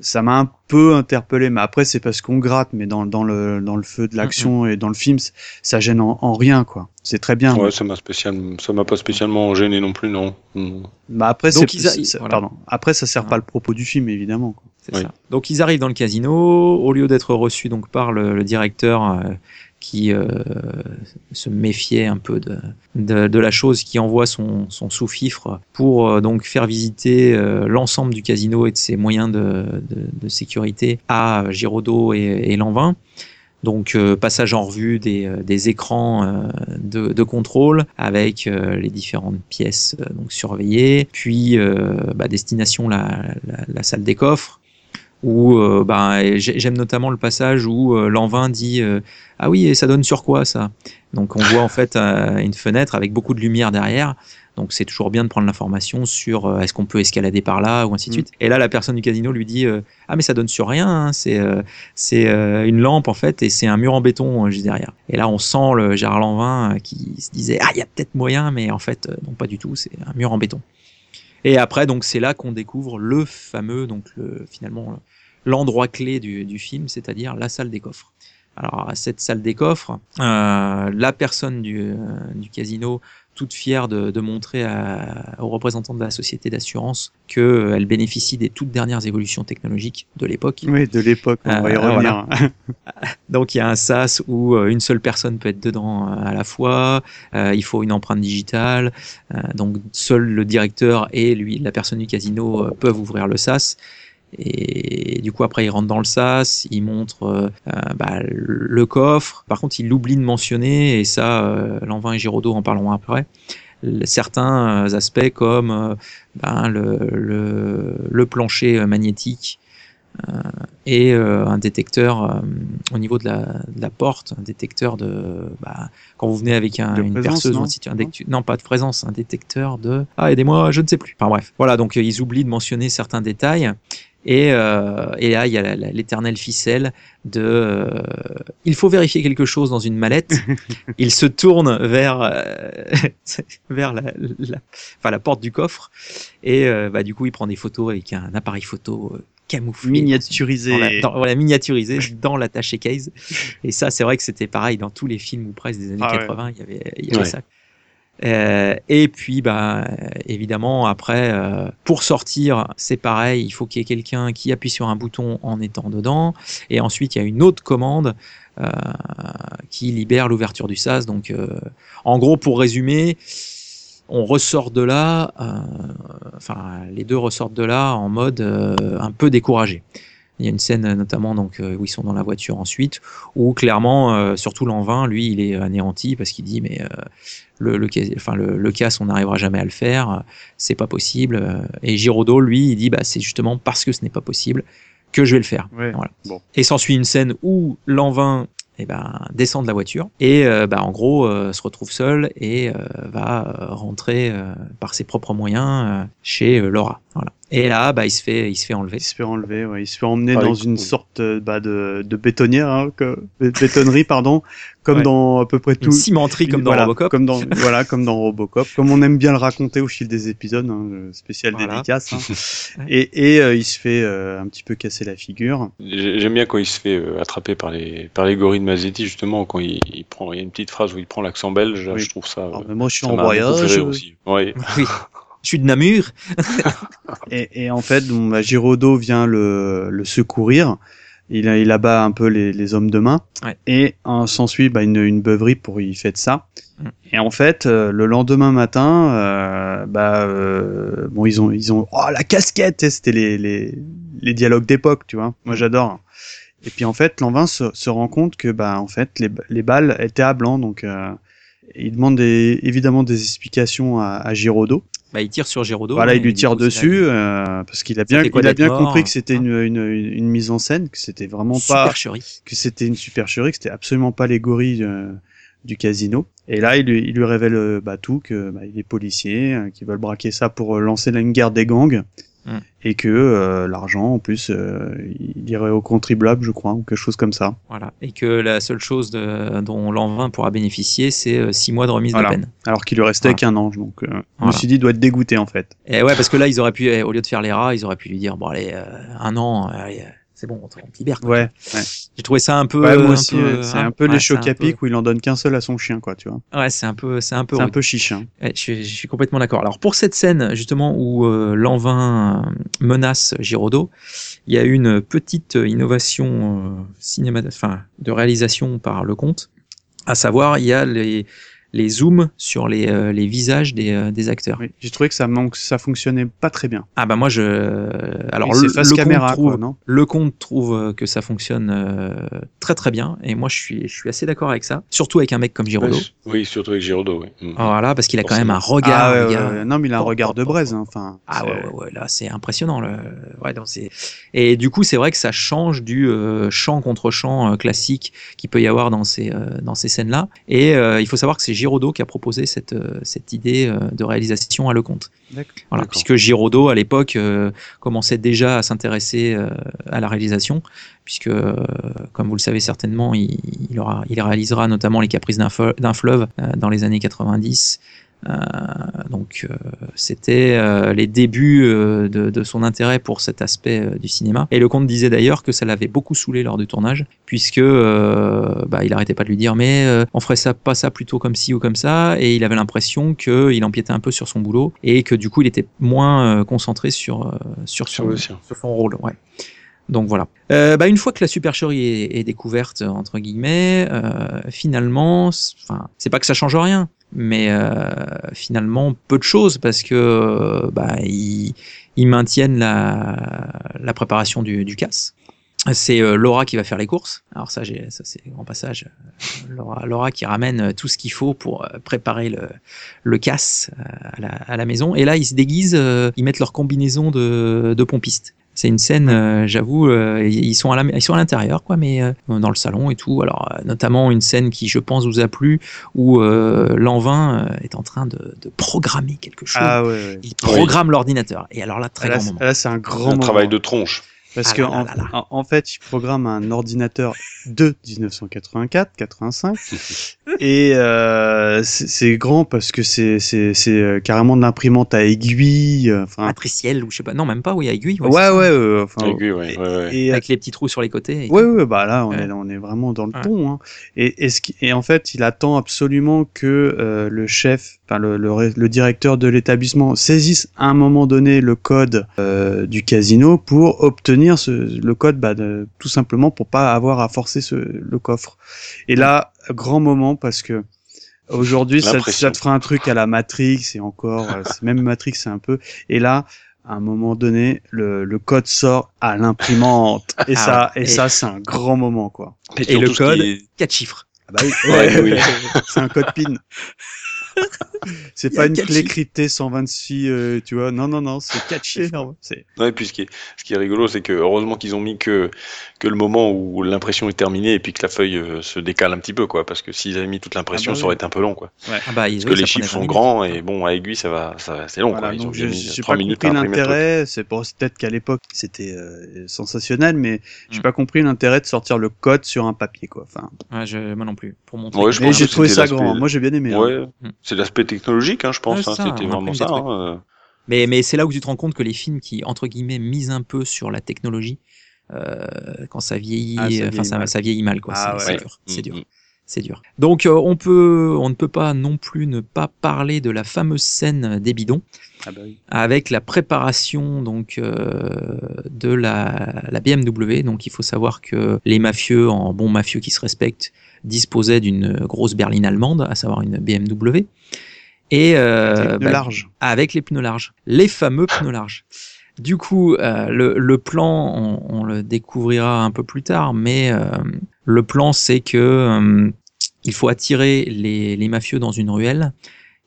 ça m'a un peu interpellé. Mais après, c'est parce qu'on gratte, mais dans, dans le dans le feu de l'action et dans le film, ça gêne en, en rien, quoi. C'est très bien. Ouais, ça m'a spécialement, ça m'a pas spécialement gêné non plus, non. Mm. Bah après, Donc, c'est, ils a- voilà. pardon. Après, ça sert pas le propos du film, évidemment. quoi. C'est Oui. ça. Donc ils arrivent dans le casino, au lieu d'être reçus donc par le, le directeur euh, qui euh, se méfiait un peu de, la chose, qui envoie son, sous-fifre pour euh, donc faire visiter euh, l'ensemble du casino et de ses moyens de, sécurité à Giraudot et, et Lanvin. Donc passage en revue des, écrans de, contrôle avec les différentes pièces surveillées, puis bah, destination la salle des coffres où euh, j'ai- j'aime notamment le passage où euh, Lanvin dit euh, ah oui et ça donne sur quoi ça? Donc on voit en fait euh, une fenêtre avec beaucoup de lumière derrière. Donc c'est toujours bien de prendre l'information sur est-ce qu'on peut escalader par là ou ainsi de Mm. suite. Et là la personne du casino lui dit ah mais ça donne sur rien hein, c'est c'est une lampe en fait et c'est un mur en béton juste derrière. Et là on sent le Gérard Lanvin qui se disait ah il y a peut-être moyen mais en fait non pas du tout c'est un mur en béton et après, donc, c'est là qu'on découvre le fameux, donc, le, finalement, l'endroit clé du, film, c'est-à-dire la salle des coffres. Alors, à cette salle des coffres, euh, la personne du, euh, du casino, toute fière de, de montrer à- aux représentants de la société d'assurance qu'elle bénéficie des toutes dernières évolutions technologiques de l'époque. Oui, de l'époque, on va y Euh, revenir. Donc il y a un sas où euh, une seule personne peut être dedans euh, à la fois. Il faut une empreinte digitale. Donc seul le directeur et lui, la personne du casino, peuvent ouvrir le sas. Et du coup après il rentre dans le sas, il montre euh, euh, bah, le coffre. Par contre il oublie de mentionner et ça, euh, Lanvin et Giraudot en parleront après. Certains euh, aspects comme euh, ben, le, le, le plancher magnétique et un détecteur au niveau de la, de la porte, un détecteur de bah, quand vous venez avec un, une présence, perceuse non un non pas de présence, un détecteur de ah aidez-moi, je ne sais plus. Enfin bref, voilà donc ils oublient de mentionner certains détails. Et, euh, et là, il y a l'éternelle ficelle de euh, il faut vérifier quelque chose dans une mallette. il se tourne vers euh, vers la, la, enfin, la porte du coffre et euh, bah, du coup il prend des photos avec un appareil photo euh, camouflé Miniaturisé. dans la, dans- voilà, miniaturisé dans l'attaché case et ça c'est vrai que c'était pareil dans tous les films ou presque des années Ah ouais. 80 il y avait il y avait Ouais. ça et puis, bah, euh, évidemment, après, euh, pour sortir, c'est pareil. Il faut qu'il y ait quelqu'un qui appuie sur un bouton en étant dedans. Et ensuite, il y a une autre commande euh, qui libère l'ouverture du sas. Donc, euh, en gros, pour résumer, on ressort de là. euh, enfin, les deux ressortent de là en mode euh, un peu découragé. Il y a une scène euh, notamment donc euh, où ils sont dans la voiture ensuite, où clairement, euh, surtout l'envin, lui, il est anéanti parce qu'il dit mais euh, le, le, enfin, le, le casse, on n'arrivera jamais à le faire, c'est pas possible. Et Giraudot, lui, il dit bah c'est justement parce que ce n'est pas possible que je vais le faire. Ouais, Voilà. bon. Et s'ensuit une scène où l'envin eh ben, descend de la voiture et euh, bah, en gros euh, se retrouve seul et euh, va rentrer par ses propres moyens chez Laura. Voilà. Et là, bah, il se fait, il se fait enlever. Il se fait enlever, ouais. il se fait emmener Ah, dans une sorte euh, bah, de, de bétonnière, hein, que- bé- bétonnerie, pardon, comme Ouais. dans à peu près Une tout. cimenterie comme dans voilà, Robocop. Comme dans, voilà, comme dans Robocop, comme on aime bien le raconter au fil des épisodes, hein, spécial Voilà. dédicace. hein. Et, et euh, il se fait euh, un petit peu casser la figure. J'ai- J'aime bien quand il se fait euh, attraper par les par les gorilles de Mazetti justement quand il, il prend il y a une petite phrase où il prend l'accent belge là, Oui. je trouve ça Alors, euh, mais moi, je suis ça en voyage. rire aussi. Ouais. Oui. Je suis de Namur. Et, et en fait, bon, bah, Giraudot vient le, le secourir. Il, il abat un peu les, les hommes de main. Ouais. Et euh, s'ensuit bah, une, une beuverie pour y faire de ça. Mm. Et en fait, euh, le lendemain matin, euh, bah, euh, bon, ils ont, ils ont, oh la casquette, c'était les, les, les dialogues d'époque, tu vois. Moi, j'adore. Et puis en fait, Lanvin se, se rend compte que, bah, en fait, les, les balles étaient à blanc, donc il demande des, évidemment des explications à, à Giraudot. Bah, il tire sur Giraudot. Voilà, hein, il lui tire dessus euh, parce qu'il a bien, quoi il a bien mort, compris que c'était hein. une, une, une mise en scène, que c'était vraiment pas, Supercherie. que c'était une supercherie, que c'était absolument pas les gorilles euh, du casino. Et là, il lui, il lui révèle euh, bah, tout, que bah, il est policier, euh, qu'ils veulent braquer ça pour lancer une guerre des gangs. Mm. et que euh, l'argent, en plus, euh, il irait aux contribuables, je crois, ou quelque chose comme ça. Voilà. Et que la seule chose de- dont Lanvin pourra bénéficier, c'est 6 mois de remise Voilà. de peine. Alors qu'il lui restait Voilà. qu'un an, donc euh, je me suis dit, il doit être dégoûté, en fait. Et ouais, parce que là, ils auraient pu, eh, au lieu de faire les rats, ils auraient pu lui dire, bon allez, euh, un an, euh, allez, euh, c'est bon, on quoi. Ouais, ouais. J'ai trouvé ça un peu. Ouais, moi aussi, ouais, c'est hein, un peu ouais, les chocs à peu- pic où il en donne qu'un seul à son chien, quoi, tu vois. Ouais, c'est un peu, c'est un peu. C'est un peu chiche, hein. Ouais, je, suis, je suis complètement d'accord. Alors pour cette scène justement où euh, Lanvin euh, menace Giraudot, il y a une petite innovation euh, cinéma, enfin de réalisation par le comte, à savoir il y a les les zooms sur les, euh, les visages des, euh, des acteurs. Oui, J'ai trouvé que ça manque, ça fonctionnait pas très bien. Ah bah moi je alors le, c'est face le caméra, comte trouve quoi, non? le comte trouve euh, que ça fonctionne euh, très très bien et moi je suis je suis assez d'accord avec ça surtout avec un mec comme Giraudot. Oui, oui, surtout avec Giraudot, oui. Mm. Voilà parce qu'il a quand même un regard ah, ouais, le ouais, gars. ouais. Non, mais il a un regard de braise, hein. Enfin, Ah ouais, ouais, ouais, là c'est impressionnant. Le... Ouais, donc c'est... Et du coup, c'est vrai que ça change du euh, chant contre chant euh, classique qu'il peut y avoir dans ces, euh, dans ces scènes-là. Et euh, il faut savoir que c'est Giraudot qui a proposé cette, euh, cette idée euh, de réalisation à Lecomte. Voilà, puisque Giraudot, à l'époque, euh, commençait déjà à s'intéresser euh, à la réalisation, puisque, euh, comme vous le savez certainement, il, il, aura, il réalisera notamment Les Caprices d'un, fleuve dans les années 90. Euh, donc euh, c'était euh, les débuts de, de son intérêt pour cet aspect du cinéma. Et le comte disait d'ailleurs que ça l'avait beaucoup saoulé lors du tournage, puisque bah, il arrêtait pas de lui dire mais on ferait ça pas ça plutôt comme ci ou comme ça, et il avait l'impression qu'il empiétait un peu sur son boulot et que du coup il était moins concentré sur sur Sur son, le sien. sur son rôle. Ouais. Donc voilà. Euh, bah, une fois que la supercherie est, est découverte entre guillemets, euh, finalement, enfin, c'est pas que ça change rien, mais euh, finalement peu de choses parce que euh, bah, ils, ils maintiennent la, la préparation du, du casse. C'est euh, Laura qui va faire les courses. Alors ça, ça c'est grand passage. Laura, Laura qui ramène tout ce qu'il faut pour préparer le, le casse à la, à la maison. Et là, ils se déguisent, ils mettent leur combinaison de, de pompistes. C'est une scène, euh, j'avoue, euh, ils sont à la, ils sont à l'intérieur, quoi, mais euh, dans le salon et tout. Alors, euh, notamment une scène qui, je pense, vous a plu, où euh, Lanvin est en train de, de programmer quelque chose. Ah ouais, ouais. Il programme l'ordinateur. Et alors là, très Ah, là, grand moment. là, c'est un grand Un moment. travail de tronche. Parce Ah que là en, là là là. en- en fait, il programme un ordinateur de 1984-85 et euh, c'est grand parce que c'est c'est c'est euh, carrément de l'imprimante à aiguille. euh, Enfin, Matriciel ou je sais pas. Non, même pas, oui, à aiguille. ouais, ouais, ça. euh, enfin, Aiguille, ouais, ouais, ouais. et, Avec les petits trous sur les côtés. et Ouais, ouais, bah là, on, Ouais. est, on est vraiment dans le Ouais. ton. Hein. Et, et, ce qui- et en fait, il attend absolument que euh, le chef, enfin le, le, ré- le directeur de l'établissement saisisse à un moment donné le code euh, du casino pour obtenir ce, le code, bah, de, tout simplement pour pas avoir à forcer ce, le coffre. Et là, grand moment parce que aujourd'hui, ça, te fera un truc à la Matrix et encore, euh, même Matrix, c'est un peu. Et là. À un moment donné, le, le code sort à l'imprimante. Et Ah ça, et Et- ça, c'est un grand moment, quoi. Et le code, 4 chiffres. Ah bah oui, Ouais, oui. c'est un code PIN. C'est pas a une quatre clé cryptée 126, euh, tu vois. Non, non, non, c'est. C'est Ouais, puis ce qui est, ce qui est rigolo, c'est que heureusement qu'ils ont mis que, que le moment où l'impression est terminée et puis que la feuille euh, se décale un petit peu, quoi. Parce que s'ils avaient mis toute l'impression, Ah bah ça aurait oui. été un peu long, quoi. Ah bah, Parce que oui, les chiffres sont 20 grands et bon, à aiguille, ça va, ça va, c'est long, Voilà, quoi. Ils donc ont je mis j'ai 3 pas minutes compris l'intérêt. C'est peut-être qu'à l'époque c'était euh, sensationnel, mais j'ai Mm. pas compris l'intérêt de sortir le code sur un papier, quoi. Enfin, Ouais, je, moi non plus. Pour montrer. Ouais, je j'ai trouvé ça grand. Moi, j'ai bien aimé. hein. Ouais, Mm. C'est l'aspect technologique, hein, je pense. Ouais, hein, c'est C'était vraiment ça. hein. Mais, mais c'est là où tu te rends compte que les films qui, entre guillemets, misent un peu sur la technologie, euh, quand ça vieillit, Ah, ça enfin, vieillit ça, mal. ça vieillit mal, quoi. Ah c'est ouais. c'est dur. C'est Mm, dur. mm. C'est dur. Donc, euh, on peut, on ne peut pas non plus ne pas parler de la fameuse scène des bidons Ah bah oui. avec la préparation donc euh, de la, la BMW. Donc il faut savoir que les mafieux, en bons mafieux qui se respectent, disposaient d'une grosse berline allemande, à savoir une BMW. Et euh, Avec les pneus bah, larges. avec les pneus larges, les fameux pneus larges. Du coup, euh, le, le plan, on, on le découvrira un peu plus tard, mais euh, le plan, c'est que euh, il faut attirer les, les mafieux dans une ruelle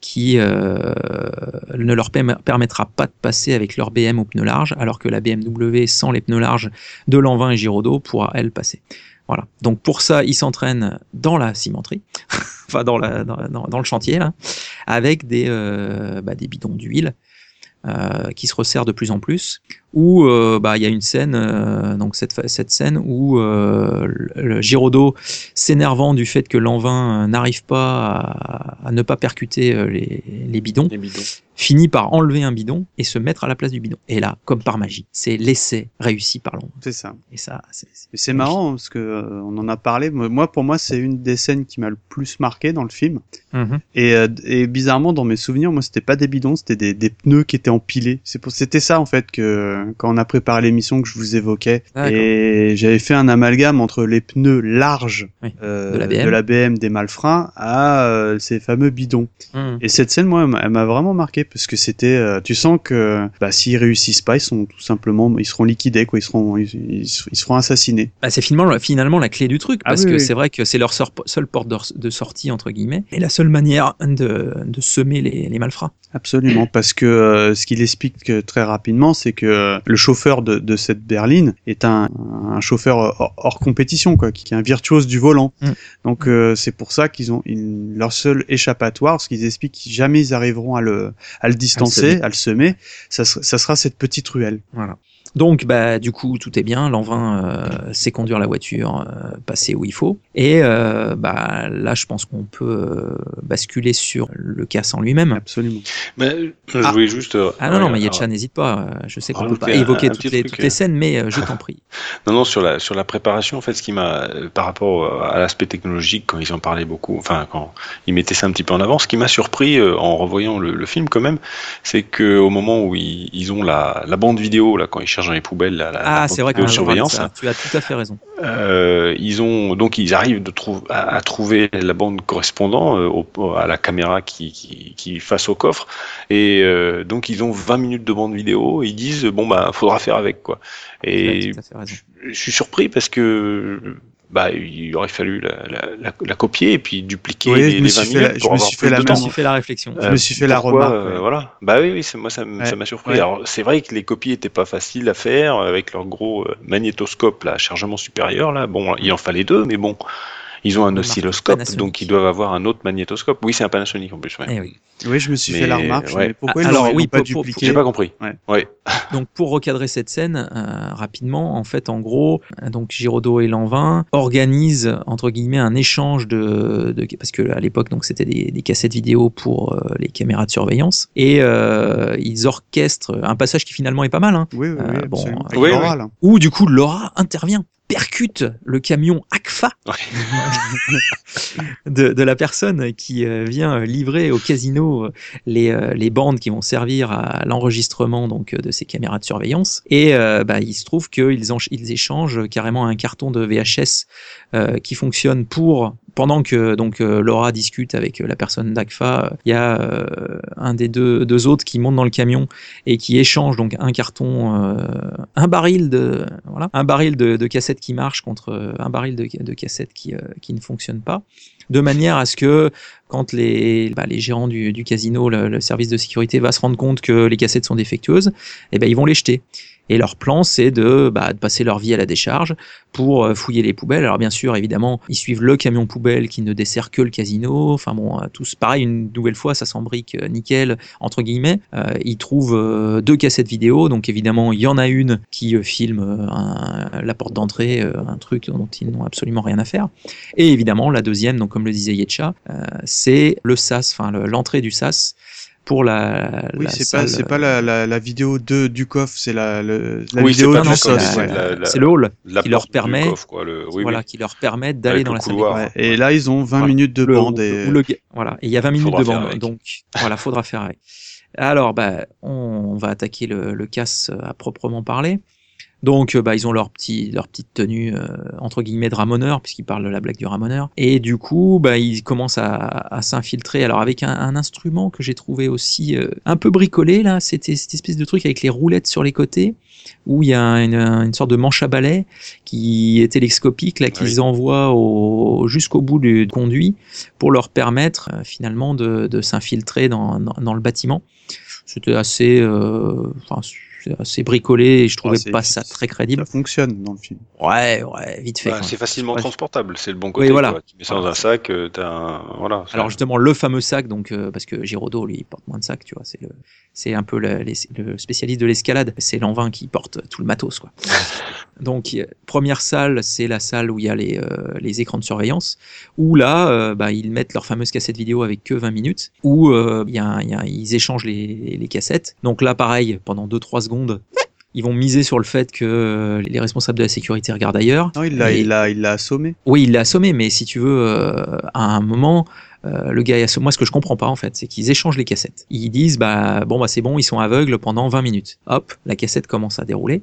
qui ne leur perm- permettra pas de passer avec leur BM aux pneus larges, alors que la BMW sans les pneus larges de Lanvin et Giraudot pourra elle passer. Voilà. Donc pour ça, ils s'entraînent dans la cimenterie, enfin dans, le chantier là, avec des, euh, bah, bidons d'huile euh, qui se resserre de plus en plus, où euh, bah il y a une scène, euh, donc cette cette scène où euh, le, Giraudot s'énervant du fait que Lanvin euh, n'arrive pas à, à ne pas percuter euh, les, les bidons, Les bidons. finit par enlever un bidon et se mettre à la place du bidon. Et là, comme par magie, c'est l'essai réussi par Lanvin. C'est ça. Et ça, c'est marrant parce que euh, on en a parlé. Moi, pour moi, c'est une des scènes qui m'a le plus marqué dans le film. Mhm. Et, euh, et bizarrement, dans mes souvenirs, moi, c'était pas des bidons, c'était des, des pneus qui étaient empilés. C'est pour, c'était ça en fait que quand on a préparé l'émission que je vous évoquais. D'accord. Et j'avais fait un amalgame entre les pneus larges Oui, euh, de la BM. BM des malfrats à euh, ces fameux bidons. Mhm. Et cette scène, moi, elle m'a- vraiment marqué parce que c'était, euh, tu sens que bah, s'ils réussissent pas, ils sont tout simplement, ils seront liquidés, quoi. Ils seront, ils, ils- ils seront assassinés. Bah, c'est finalement, finalement la clé du truc, Ah parce oui, que oui. c'est vrai que c'est leur seule porte de, sortie, entre guillemets, et la seule manière de, de semer les, les malfrats. Absolument, parce que euh, ce qu'il explique euh, très rapidement, c'est que euh, le chauffeur de, de cette berline est un, un chauffeur hors, hors compétition, quoi, qui est un virtuose du volant. Mm. Donc euh, c'est pour ça qu'ils ont une- leur seul échappatoire, ce qu'ils expliquent que jamais ils arriveront à le, à le distancer, à le semer, ça, sera- ça sera cette petite ruelle. Voilà. Donc, bah, du coup, tout est bien. Lanvin euh, sait conduire la voiture, euh, passer où il faut. Et euh, bah, là, je pense qu'on peut euh, basculer sur le casse en lui-même. Absolument. Mais, euh, je Ah. voulais juste. euh, Ah non, non, ouais, mais Yetcha, n'hésite pas. Je sais qu'on peut rajouter pas un- évoquer un toutes, les, toutes les scènes, mais euh, je t'en prie. Non, non, sur la, sur la préparation, en fait, ce qui m'a, euh, par rapport à l'aspect technologique, quand ils en parlaient beaucoup, enfin, quand ils mettaient ça un petit peu en avant, ce qui m'a surpris euh, en revoyant le, le film quand même, c'est que au moment où ils, ils ont la, la bande vidéo, là, quand ils cherchent dans les poubelles, la, la- Ah, c'est vrai surveillance, ça. Tu as tout à fait raison. euh, ils ont donc ils arrivent de trou- à, à trouver la bande correspondant euh, au- à la caméra qui, qui, qui face au coffre et euh, donc ils ont 20 minutes de bande vidéo et ils disent bon bah faudra faire avec quoi et je suis surpris parce que bah il aurait fallu la, la, la, la copier et puis dupliquer Oui, les, je les suis 20 fait minutes la- je pour me avoir suis plus fait la de Je même- me temps. suis fait la réflexion. Je me suis fait la pourquoi, remarque, euh, ouais. voilà. Bah oui, oui, c'est- moi ça m- Ouais. m'a surpris. Ouais. Alors c'est vrai que les copies étaient pas faciles à faire avec leur gros euh, magnétoscope là, chargement supérieur là. Bon, il en fallait deux, mais bon, ils ont un oscilloscope, Panasonic. donc ils doivent avoir un autre magnétoscope. Oui, c'est un Panasonic en plus. Ouais. Eh oui. Oui, je me suis Mais, fait la remarque. ouais. pourquoi Ah, ils alors, oui, pas pour- dupliqué J'ai pas compris. Ouais. Ouais. Donc pour recadrer cette scène euh, rapidement, en fait, en gros, euh, donc Giraudot et Lanvin organisent entre guillemets un échange de, de parce que à l'époque donc c'était des, des cassettes vidéo pour euh, les caméras de surveillance et euh, ils orchestrent un passage qui finalement est pas mal, hein, Oui, oui, oui, bon, euh, où du coup Laura intervient percute le camion ACFA de, de la personne qui vient livrer au casino euh, les, bandes qui vont servir à l'enregistrement donc euh, de ces caméras de surveillance. Et euh, bah, il se trouve qu'ils ils échangent carrément un carton de VHS qui fonctionne pour pendant que donc Laura discute avec la personne d'ACFA, il y a un des deux, autres qui monte dans le camion et qui échange donc un carton, un baril de voilà, un baril de, cassettes qui marche contre un baril de, de cassettes qui, qui ne fonctionne pas, de manière à ce que quand les, bah, gérants du, casino, le, le service de sécurité va se rendre compte que les cassettes sont défectueuses, eh ben ils vont les jeter. Et leur plan, c'est de, bah, de passer leur vie à la décharge pour euh, fouiller les poubelles. Alors bien sûr, évidemment, ils suivent le camion poubelle qui ne dessert que le casino. Enfin bon, euh, tous pareil, une nouvelle fois, ça s'embrique euh, nickel, entre guillemets. Ils trouvent deux cassettes vidéo, donc évidemment, il y en a une qui filme la porte d'entrée, un truc dont ils n'ont absolument rien à faire. Et évidemment, la deuxième, donc comme le disait Yetcha, c'est le SAS, enfin le- l'entrée du SAS pour la, Oui, la c'est salle, pas, c'est pas la, la, la vidéo de du coffre, c'est la, le, la Oui, vidéo du sauce. c'est ouais. le hall La qui leur permet, coffre, quoi, le- oui, voilà, oui. qui leur permettent d'aller Avec dans le la salle. couloir. des- Ouais, Et là, ils ont 20 Voilà. minutes de le- bande. et- le- voilà, et il y a 20 minutes Faudra de bande, avec. donc voilà, faudra faire avec. Alors, bah, on va attaquer le, le casse à proprement parler. Donc, euh, bah, ils ont leur petit, leur petite tenue euh, entre guillemets de ramoneur, puisqu'ils parlent de la blague du ramoneur. Et du coup, bah, ils commencent à, à s'infiltrer. Alors, avec un, un instrument que j'ai trouvé aussi euh, un peu bricolé là, c'était cette espèce de truc avec les roulettes sur les côtés, où il y a une, une sorte de manche à balai qui est télescopique là, qu'ils Oui. envoient au, jusqu'au bout du conduit pour leur permettre euh, finalement de, de s'infiltrer dans, dans, dans le bâtiment. C'était assez, euh, enfin, assez bricolé et je trouvais Ah, pas ça très crédible. Ça fonctionne dans le film. Ouais, ouais, vite fait. Bah, c'est facilement Ouais. transportable, c'est le bon côté. Oui, voilà. quoi. Tu mets ça dans un sac, euh, t'as un... voilà. Alors justement le fameux sac donc euh, parce que Giraudot lui il porte moins de sac tu vois c'est le c'est un peu le, les- le spécialiste de l'escalade c'est l'envin qui porte tout le matos quoi. Donc première salle c'est la salle où il y a les, euh, les écrans de surveillance où là euh, bah, ils mettent leur fameuse cassette vidéo avec que 20 minutes où euh, il y a, y a- ils échangent les, les cassettes donc là pareil pendant 2-3 secondes ils vont miser sur le fait que euh, les responsables de la sécurité regardent ailleurs Non, il l'a, Et- il l'a, il l'a assommé. oui, il l'a assommé, mais si tu veux, euh, à un moment, euh, le gars est assommé. Moi, ce que je comprends pas, en fait, c'est qu'ils échangent les cassettes. Ils disent, bah, bon, bah, c'est bon, ils sont aveugles pendant 20 minutes. Hop, la cassette commence à dérouler.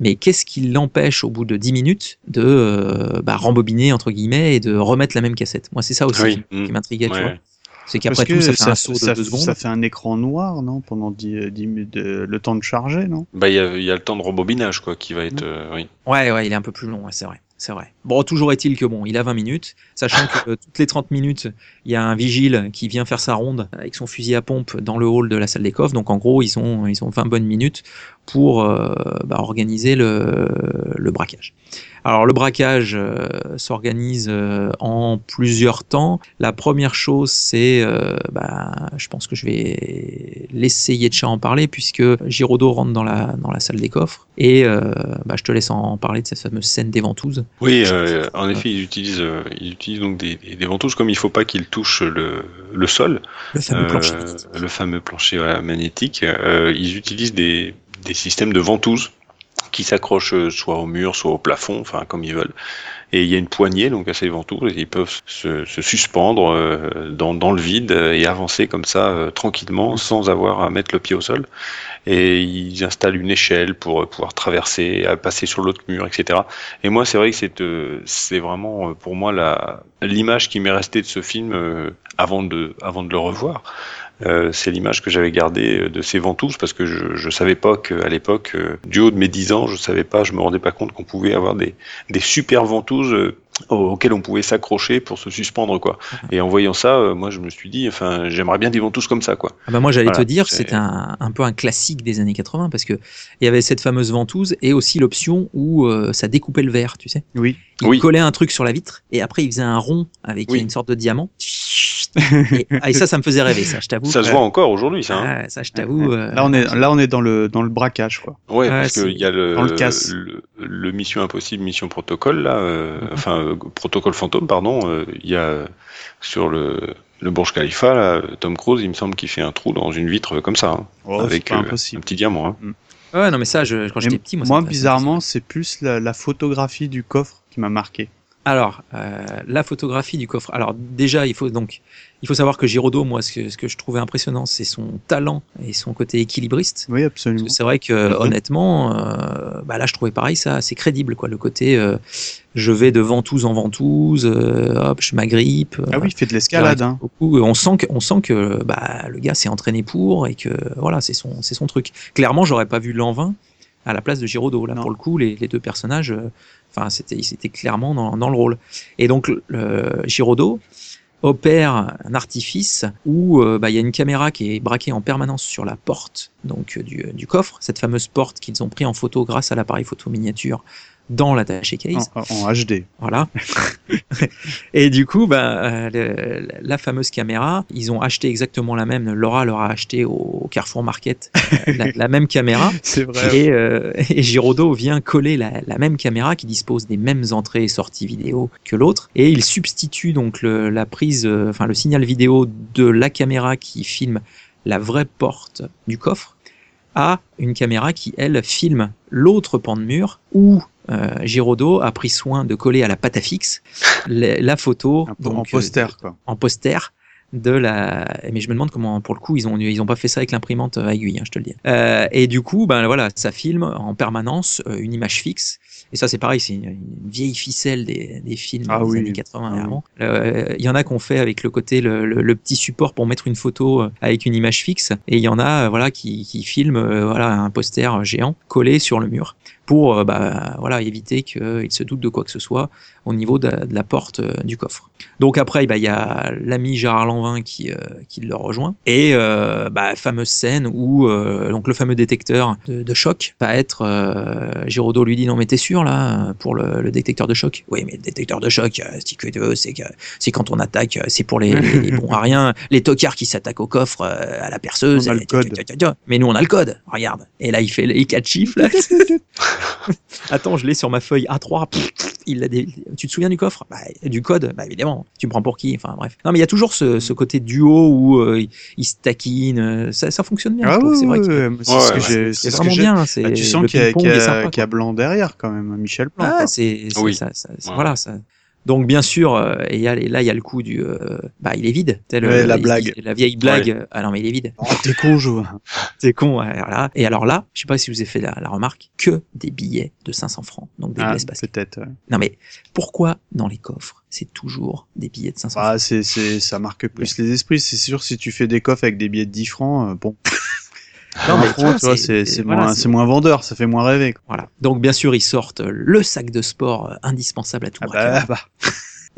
Mais qu'est-ce qui l'empêche, au bout de 10 minutes, de euh, bah, rembobiner, entre guillemets, et de remettre la même cassette? Moi, c'est ça aussi Oui. qui, qui m'intriguait, tu Ouais. C'est Parce qu'après que tout, ça fait ça, un saut de ça- 2 secondes. ça fait un écran noir, non Pendant 10, 10 minutes, de- le temps de charger, non? Bah, il y, a- il y a le temps de rembobinage, quoi, qui va être. euh, oui. Ouais, ouais, il est un peu plus long, ouais, c'est vrai. C'est vrai. Bon, toujours est-il que bon, il a 20 minutes, sachant que euh, toutes les 30 minutes, il y a un vigile qui vient faire sa ronde avec son fusil à pompe dans le hall de la salle des coffres. Donc en gros, ils ont, ils ont 20 bonnes minutes pour euh, bah, organiser le, le braquage. Alors le braquage euh, s'organise euh, en plusieurs temps. La première chose, c'est, bah, je pense que je vais laisser Yetcha en parler puisque Giraudot rentre dans la, dans la salle des coffres et bah, je te laisse en parler de cette fameuse scène des ventouses. Oui, euh, en effet, ils utilisent, euh, ils utilisent donc des, des, ventouses comme il faut pas qu'ils touchent le, le sol, Le fameux euh, plancher. le fameux plancher voilà, magnétique. Euh, ils utilisent des, des systèmes de ventouses qui s'accrochent euh, soit au mur, soit au plafond, enfin comme ils veulent. Et il y a une poignée donc à ces ventouses, et ils peuvent se, se suspendre euh, dans, dans le vide et avancer comme ça euh, tranquillement sans avoir à mettre le pied au sol. Et ils installent une échelle pour euh, pouvoir traverser, passer sur l'autre mur, etc. Et moi, c'est vrai que c'est euh, vraiment euh, pour moi l'image qui m'est restée de ce film avant de le revoir. Euh, c'est l'image que j'avais gardée euh, de ces ventouses parce que je, je savais pas qu'à l'époque, euh, du haut de mes 10 ans, je savais pas, je me rendais pas compte qu'on pouvait avoir des, des super ventouses au- auxquelles on pouvait s'accrocher pour se suspendre quoi. Et en voyant ça, euh, moi je me suis dit, enfin, j'aimerais bien des ventouses comme ça quoi. Ah bah moi j'allais Voilà, te dire, c'est- un, un peu un classique des années 80 parce que il y avait cette fameuse ventouse et aussi l'option où euh, ça découpait le verre, tu sais. Oui. Il Oui. collait un truc sur la vitre et après il faisait un rond avec Oui. une sorte de diamant. Et, ah, et ça, ça me faisait rêver, ça, je t'avoue. Ça se voit encore aujourd'hui, ça. hein. Ah, ça, je t'avoue. euh, Là, on est, là, on est dans le, dans le braquage, quoi. Ouais, Ouais, parce qu'il y a le, le casse. le, le Mission Impossible, Mission Protocole, là, euh, Mhm. enfin, euh, Protocole Fantôme, pardon, euh, il y a sur le, le Burj Khalifa, là, Tom Cruise, il me semble qu'il fait un trou dans une vitre comme ça, hein, Oh, avec euh, un petit diamant. Hein. Ouais, non, mais ça, je, quand j'étais petit, moi, bizarrement, c'est plus la, la photographie du coffre qui m'a marqué. Alors, euh, la photographie du coffre. Alors, déjà, il faut donc, il faut savoir que Giraudot, moi, ce que, ce que je trouvais impressionnant, c'est son talent et son côté équilibriste. Oui, absolument. c'est vrai que honnêtement, euh, bah là je trouvais pareil ça, c'est crédible quoi. Le côté, euh, je vais de ventouse en ventouse, euh, hop, je m'agrippe. Ah oui, il fait de l'escalade. Hein. On sent que, on sent que bah, le gars s'est entraîné pour et que voilà, c'est son, c'est son truc. Clairement, j'aurais pas vu Lanvin à la place de Giraudot. Là, Non. pour le coup, les, les deux personnages, euh, enfin, c'était, ils étaient clairement dans, dans le rôle. Et donc, le, Giraudot opère un artifice où euh, bah, il y a une caméra qui est braquée en permanence sur la porte donc euh, du, du coffre, cette fameuse porte qu'ils ont pris en photo grâce à l'appareil photo miniature dans l'attaché case. En, en HD. Voilà. et du coup, bah, euh, le- la fameuse caméra, ils ont acheté exactement la même. Laura leur a acheté au Carrefour Market euh, la, la même caméra. C'est vrai. Et, euh, et Giraudot vient coller la, la même caméra qui dispose des mêmes entrées et sorties vidéo que l'autre. Et il substitue donc le, la prise, euh, enfin le signal vidéo de la caméra qui filme la vraie porte du coffre à une caméra qui, elle, filme l'autre pan de mur où euh, Giraudot a pris soin de coller à la pâte à fixe la, la photo en euh, poster, quoi. en poster de la mais je me demande comment pour le coup ils ont ils ont pas fait ça avec l'imprimante à aiguille hein, je te le dis. Euh, et du coup ben voilà ça filme en permanence euh, une image fixe. Et ça c'est pareil c'est une, une vieille ficelle des, des films Ah des oui. années 80 Ah Euh, il y en a qu'on fait avec le côté le, le- le petit support pour mettre une photo avec une image fixe. Et il y en a voilà qui, qui filment voilà un poster géant collé sur le mur pour euh, bah, voilà, éviter qu'il se doute de quoi que ce soit au niveau de, de la porte euh, du coffre. Donc après, bah, il y a l'ami Gérard Lanvin qui, euh, qui le rejoint. Et bah, fameuse scène où donc le fameux détecteur de, de choc va être... Giraudot lui dit, non mais t'es sûr là pour le, le détecteur de choc? Oui mais le détecteur de choc, c'est que c'est quand on attaque, c'est pour les, les, les bons à rien, les tocards qui s'attaquent au coffre, à la perceuse. On a le code. Mais nous on a le code, regarde. Et là il fait les quatre chiffres. Attends, je l'ai sur ma feuille A3. pff, pff, il a des... Tu te souviens du coffre? Bah, Du code Bah évidemment. Tu me prends pour qui? Enfin bref. Non mais il y a toujours ce, ce côté duo où euh, ils ils se taquinent. euh, Ça, ça fonctionne bien. je Ah trouve. oui, c'est vrai que c'est Ouais, ce que ouais, j'ai. c'est ce que vraiment bien. C'est Ah, tu sens qu'il y, qu'il y qu'il y a. Blanc derrière quand même, Michel Blanc. Ah, c'est Oui. ça, ça- ça- Ouais. voilà ça. Donc bien sûr, euh, et il y a- et là il y a le coup du, euh, bah il est vide, tel Ouais, euh, la il- blague. la vieille blague. euh, Ah non mais il est vide, Oh, t'es con, Jo. c'est con. ouais, voilà. Et alors là, je sais pas si vous avez fait la, la remarque, que des billets de 500 francs, donc des Ah, peut-être. ouais. Non mais pourquoi dans les coffres c'est toujours des billets de 500 francs? Ah, c'est, c'est, ça marque plus les esprits. C'est sûr, si tu fais des coffres avec des billets de 10 francs, euh, bon. Non, mais tu vois, c'est- c'est, c'est voilà, moins, c'est- moins vendeur, ça fait moins rêver. quoi. Voilà. Donc bien sûr ils sortent le sac de sport euh, indispensable à tout Ah bah, bah.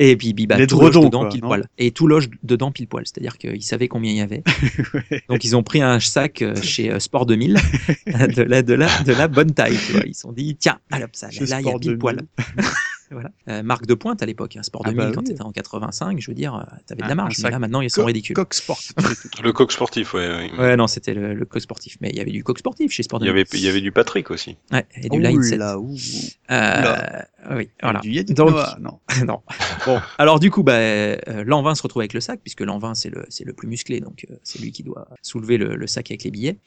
Et puis, bah, tout loge dedans quoi, pile poil. Et tout loge dedans pile poil. C'est-à-dire qu'ils savaient combien il y avait. ouais. Donc ils ont pris un sac euh, chez euh, Sport 2000 de la, de, la, de la bonne taille. Tu vois. Ils se sont dit, tiens, hop, ça, là, il y a pile 2000. poil. voilà. Euh, marque de pointe à l'époque. Hein. Sport Ah 2000, bah quand oui. t'étais en 85, je veux dire, euh, t'avais de la marge. Mais là, maintenant, ils sont Co- ridicules. Coq sport. Le coq sportif, ouais. ouais. Ouais, non, c'était le, le coq sportif. Mais il y avait du coq sportif chez Sport Il y 2000. avait, il y avait du Patrick aussi. Ouais, et du Ouh line set. là, ouh. Euh, oui, voilà. Du Yeti Donc, Noah, non. non. Bon, alors du coup, bah, euh, Lanvin se retrouve avec le sac, puisque Lanvin c'est le c'est le plus musclé, donc euh, c'est lui qui doit soulever le, le sac avec les billets.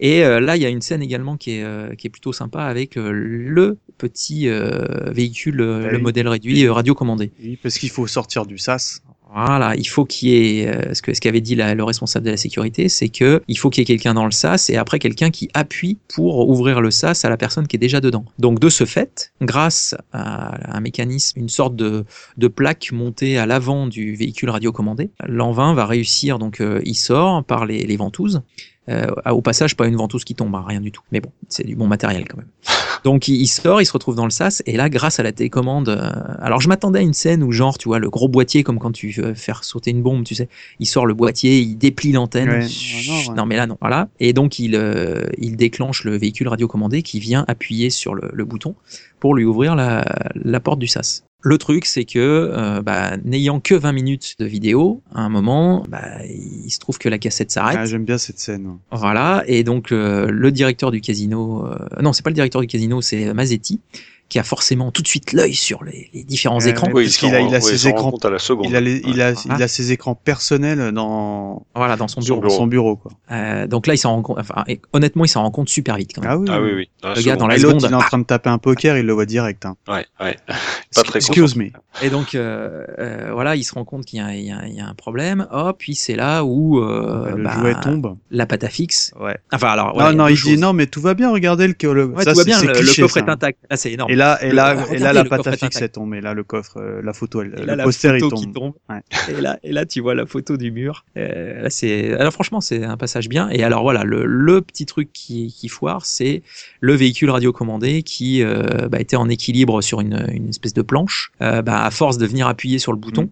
Et euh, là, il y a une scène également qui est euh, qui est plutôt sympa avec euh, le petit euh, véhicule, Bah le oui. modèle réduit radiocommandé. Oui, parce qu'il faut sortir du sas. Voilà, il faut qu'il y ait ce que ce qu'avait dit la- le responsable de la sécurité, c'est que il faut qu'il y ait quelqu'un dans le sas et après quelqu'un qui appuie pour ouvrir le sas à la personne qui est déjà dedans. Donc de ce fait, grâce à un mécanisme, une sorte de, de plaque montée à l'avant du véhicule radiocommandé, l'envin va réussir. Donc euh, il sort par les, les ventouses. Euh, au passage, pas une ventouse qui tombe, hein, rien du tout. Mais bon, c'est du bon matériel quand même. Donc il, sort, il se retrouve dans le sas, et là, grâce à la télécommande, euh, alors je m'attendais à une scène où genre, tu vois, le gros boîtier, comme quand tu veux faire sauter une bombe, tu sais, il sort le boîtier, il déplie l'antenne. Ouais, ouais. non, mais là non, voilà. Et donc il euh, il déclenche le véhicule radiocommandé qui vient appuyer sur le, le bouton pour lui ouvrir la, la porte du sas. Le truc, c'est que, euh, bah, n'ayant que 20 minutes de vidéo, à un moment, bah, il se trouve que la cassette s'arrête. Ah, j'aime bien cette scène. Voilà, et donc euh, le directeur du casino, euh, non, c'est pas le directeur du casino, c'est Mazzetti, qui a forcément tout de suite l'œil sur les, les différents Ouais, écrans. Oui, parce il qu'il a- il a ses écrans. à la seconde. Il a, les- il, a, Ah. il a ses écrans personnels dans, Voilà, dans son Son bureau. son bureau. Quoi. Euh, donc là, il s'en rend compte. Enfin, honnêtement, il s'en rend compte super vite quand même. Ah oui. Ah oui, oui. Dans la Le gars dans la seconde, il est en ah. train de taper un poker, il le voit direct. Hein. Ouais, ouais. Pas très Excuse me. Et donc, euh, euh, voilà, il se rend compte qu'il y, a- il y a- il y a un problème. Hop, puis c'est là où euh, le bah, jouet tombe. la pâte à fixe. Ouais. Enfin, alors, non, ouais, non, deux il dit non, mais tout va bien, regardez le. le Ouais, ça, tout va bien, le, coffre est intact. Là, c'est énorme. Et là, et là, et là, la pâte à fixe intact. est tombée. Là, le coffre, euh, la photo, elle, Et là, le la poster, il tombe. tombe. Ouais. Et là, et là, tu vois la photo du mur. Euh, là, c'est. Alors, franchement, c'est un passage bien. Et alors, voilà, le, le petit truc qui, qui foire, c'est le véhicule radiocommandé qui euh, bah, était en équilibre sur une, une espèce de planche. Euh, bah, à force de venir appuyer sur le bouton. Mm.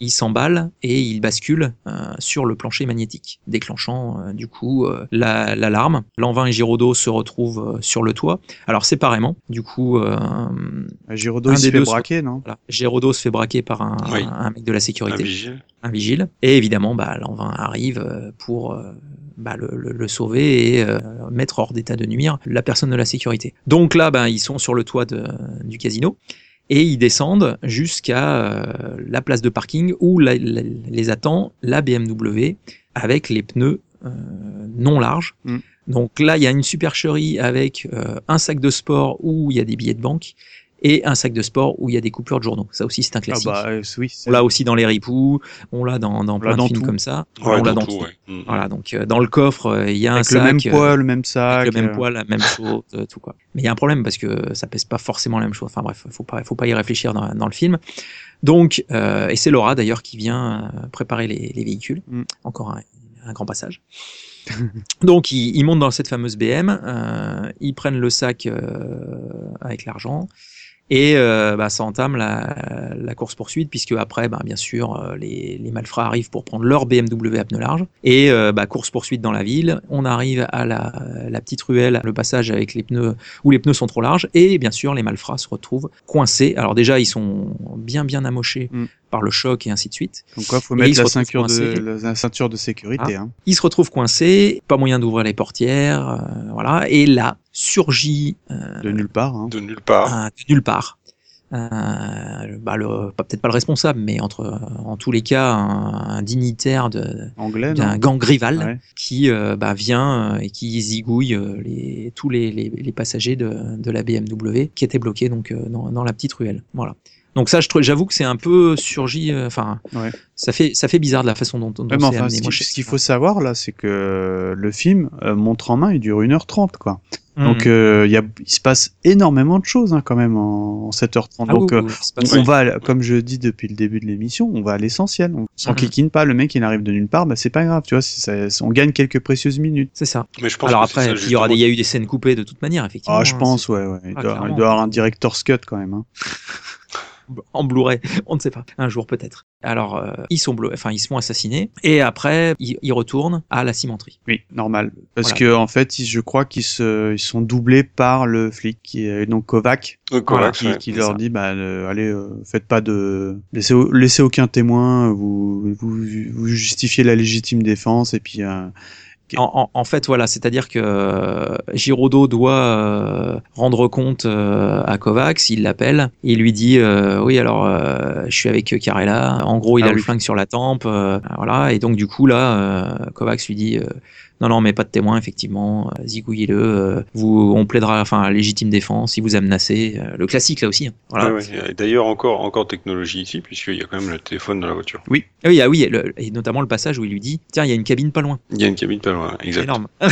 Il s'emballe et il bascule euh, sur le plancher magnétique, déclenchant euh, du coup euh, la- l'alarme. Lanvin et Giraudot se retrouvent euh, sur le toit. Alors séparément, du coup, euh, Giraudot, se fait deux braquer, non? voilà. Giraudot se fait braquer par un, Oui. un mec de la Un sécurité vigile. un vigile. Et évidemment, bah, Lanvin arrive euh, pour euh, bah, le, le- le sauver et euh, mettre hors d'état de nuire la personne de la sécurité. Donc là, bah, ils sont sur le toit de- du casino et ils descendent jusqu'à euh, la place de parking où la- la- les attend la BMW avec les pneus euh, non larges. Mm. Donc là, il y a une supercherie avec euh, un sac de sport où il y a des billets de banque et un sac de sport où il y a des coupures de journaux. Ça aussi, c'est un Ah classique. bah euh, oui. On l'a aussi dans les ripoux, on l'a dans, dans plein de dans films tout. comme ça. Ouais, on l'a dans dans tout, tout. ouais. Mm. Voilà, donc euh, dans le coffre, euh, il y a un Avec sac. le même euh, poids, le même sac. avec le même poids, la même chose, euh, tout quoi. Mais il y a un problème parce que ça pèse pas forcément la même chose. Enfin bref, faut pas, faut pas y réfléchir dans, dans le film. Donc, euh, et c'est Laura d'ailleurs qui vient préparer les, les véhicules. Mm. Encore un, un grand passage. Donc ils, ils montent dans cette fameuse BM, euh, ils prennent le sac euh, avec l'argent. Et euh, bah, ça entame la, la course poursuite puisque après, bah, bien sûr, euh, les, les malfrats arrivent pour prendre leur BMW à pneus larges et euh, bah, course poursuite dans la ville. On arrive à la, la petite ruelle, le passage avec les pneus où les pneus sont trop larges et bien sûr les malfrats se retrouvent coincés. Alors déjà ils sont bien bien amochés Mm. par le choc et ainsi de suite. Donc quoi, faut Et mettre la ceinture, de, la ceinture de sécurité. Hein. Ils se retrouvent coincés, pas moyen d'ouvrir les portières, euh, voilà. Et là surgit euh, De nulle part. Hein. De nulle part. de nulle part. Euh, bah, le- pas- peut-être pas le responsable, mais entre, en tous les cas, un, un dignitaire de- Anglais, d'un gang rival Ouais. qui euh, bah, vient et qui zigouille les, tous les, les, les passagers de, de la BMW qui étaient bloqués donc dans, dans la petite ruelle. Voilà. Donc ça, je trouve- j'avoue que c'est un peu surgi. euh, Enfin, Ouais. ça fait ça fait bizarre de la façon dont, dont Ouais, enfin, amené. ce Moi, qu'il je- ce qu'il faut savoir là, c'est que le film euh, montre en main, il dure 1h30 quoi. Mhm. Donc euh, il y a, il se passe énormément de choses hein, quand même en, en 7h30. Ah Donc oui, euh, oui, on va, à- comme je dis depuis le début de l'émission, on va à l'essentiel. On s'en kikine pas, le mec il arrive de nulle part, bah c'est pas grave, tu vois, c'est- ça- on gagne quelques précieuses minutes. C'est ça. Mais je pense Alors que c'est après, ça, il y aura des, il y a eu des scènes coupées de toute manière, effectivement. Ah, je hein, pense, ouais, ouais. Il, Ah, doit, il doit avoir un director's cut quand même. Hein. en Blu-ray, on ne sait pas, un jour peut-être. Alors, euh, ils sont enfin ils se font assassiner et après ils, ils retournent à la cimenterie. Oui, normal. Parce Voilà. que en fait, ils- je crois qu'ils se, ils sont doublés par le flic qui est donc Kovac, Euh, Voilà, Kovacs, qui, ouais. qui leur ça. dit bah euh, allez, euh, faites pas de laissez, laissez aucun témoin, vous, vous vous justifiez la légitime défense et puis euh, En, en- en fait, voilà, c'est-à-dire que euh, Giraudot doit euh, rendre compte euh, à Kovacs, il l'appelle, il lui dit euh, oui alors euh, je suis avec Carella. En gros, il Ah a le flingue sur la tempe, euh, voilà, et donc du coup là, euh, Kovacs lui dit euh, non non mais pas de témoin effectivement, euh, zigouillez-le, euh, vous on plaidera enfin légitime défense, il vous a menacé, euh, le classique là aussi. hein. Voilà. Ouais, ouais. Et D'ailleurs, encore, encore technologie ici, puisqu'il y a quand même le téléphone dans la voiture. Ah oui, ah oui, et, le- et notamment le passage où il lui dit tiens il y a une cabine pas loin. Il y a une cabine pas loin, exact. énorme.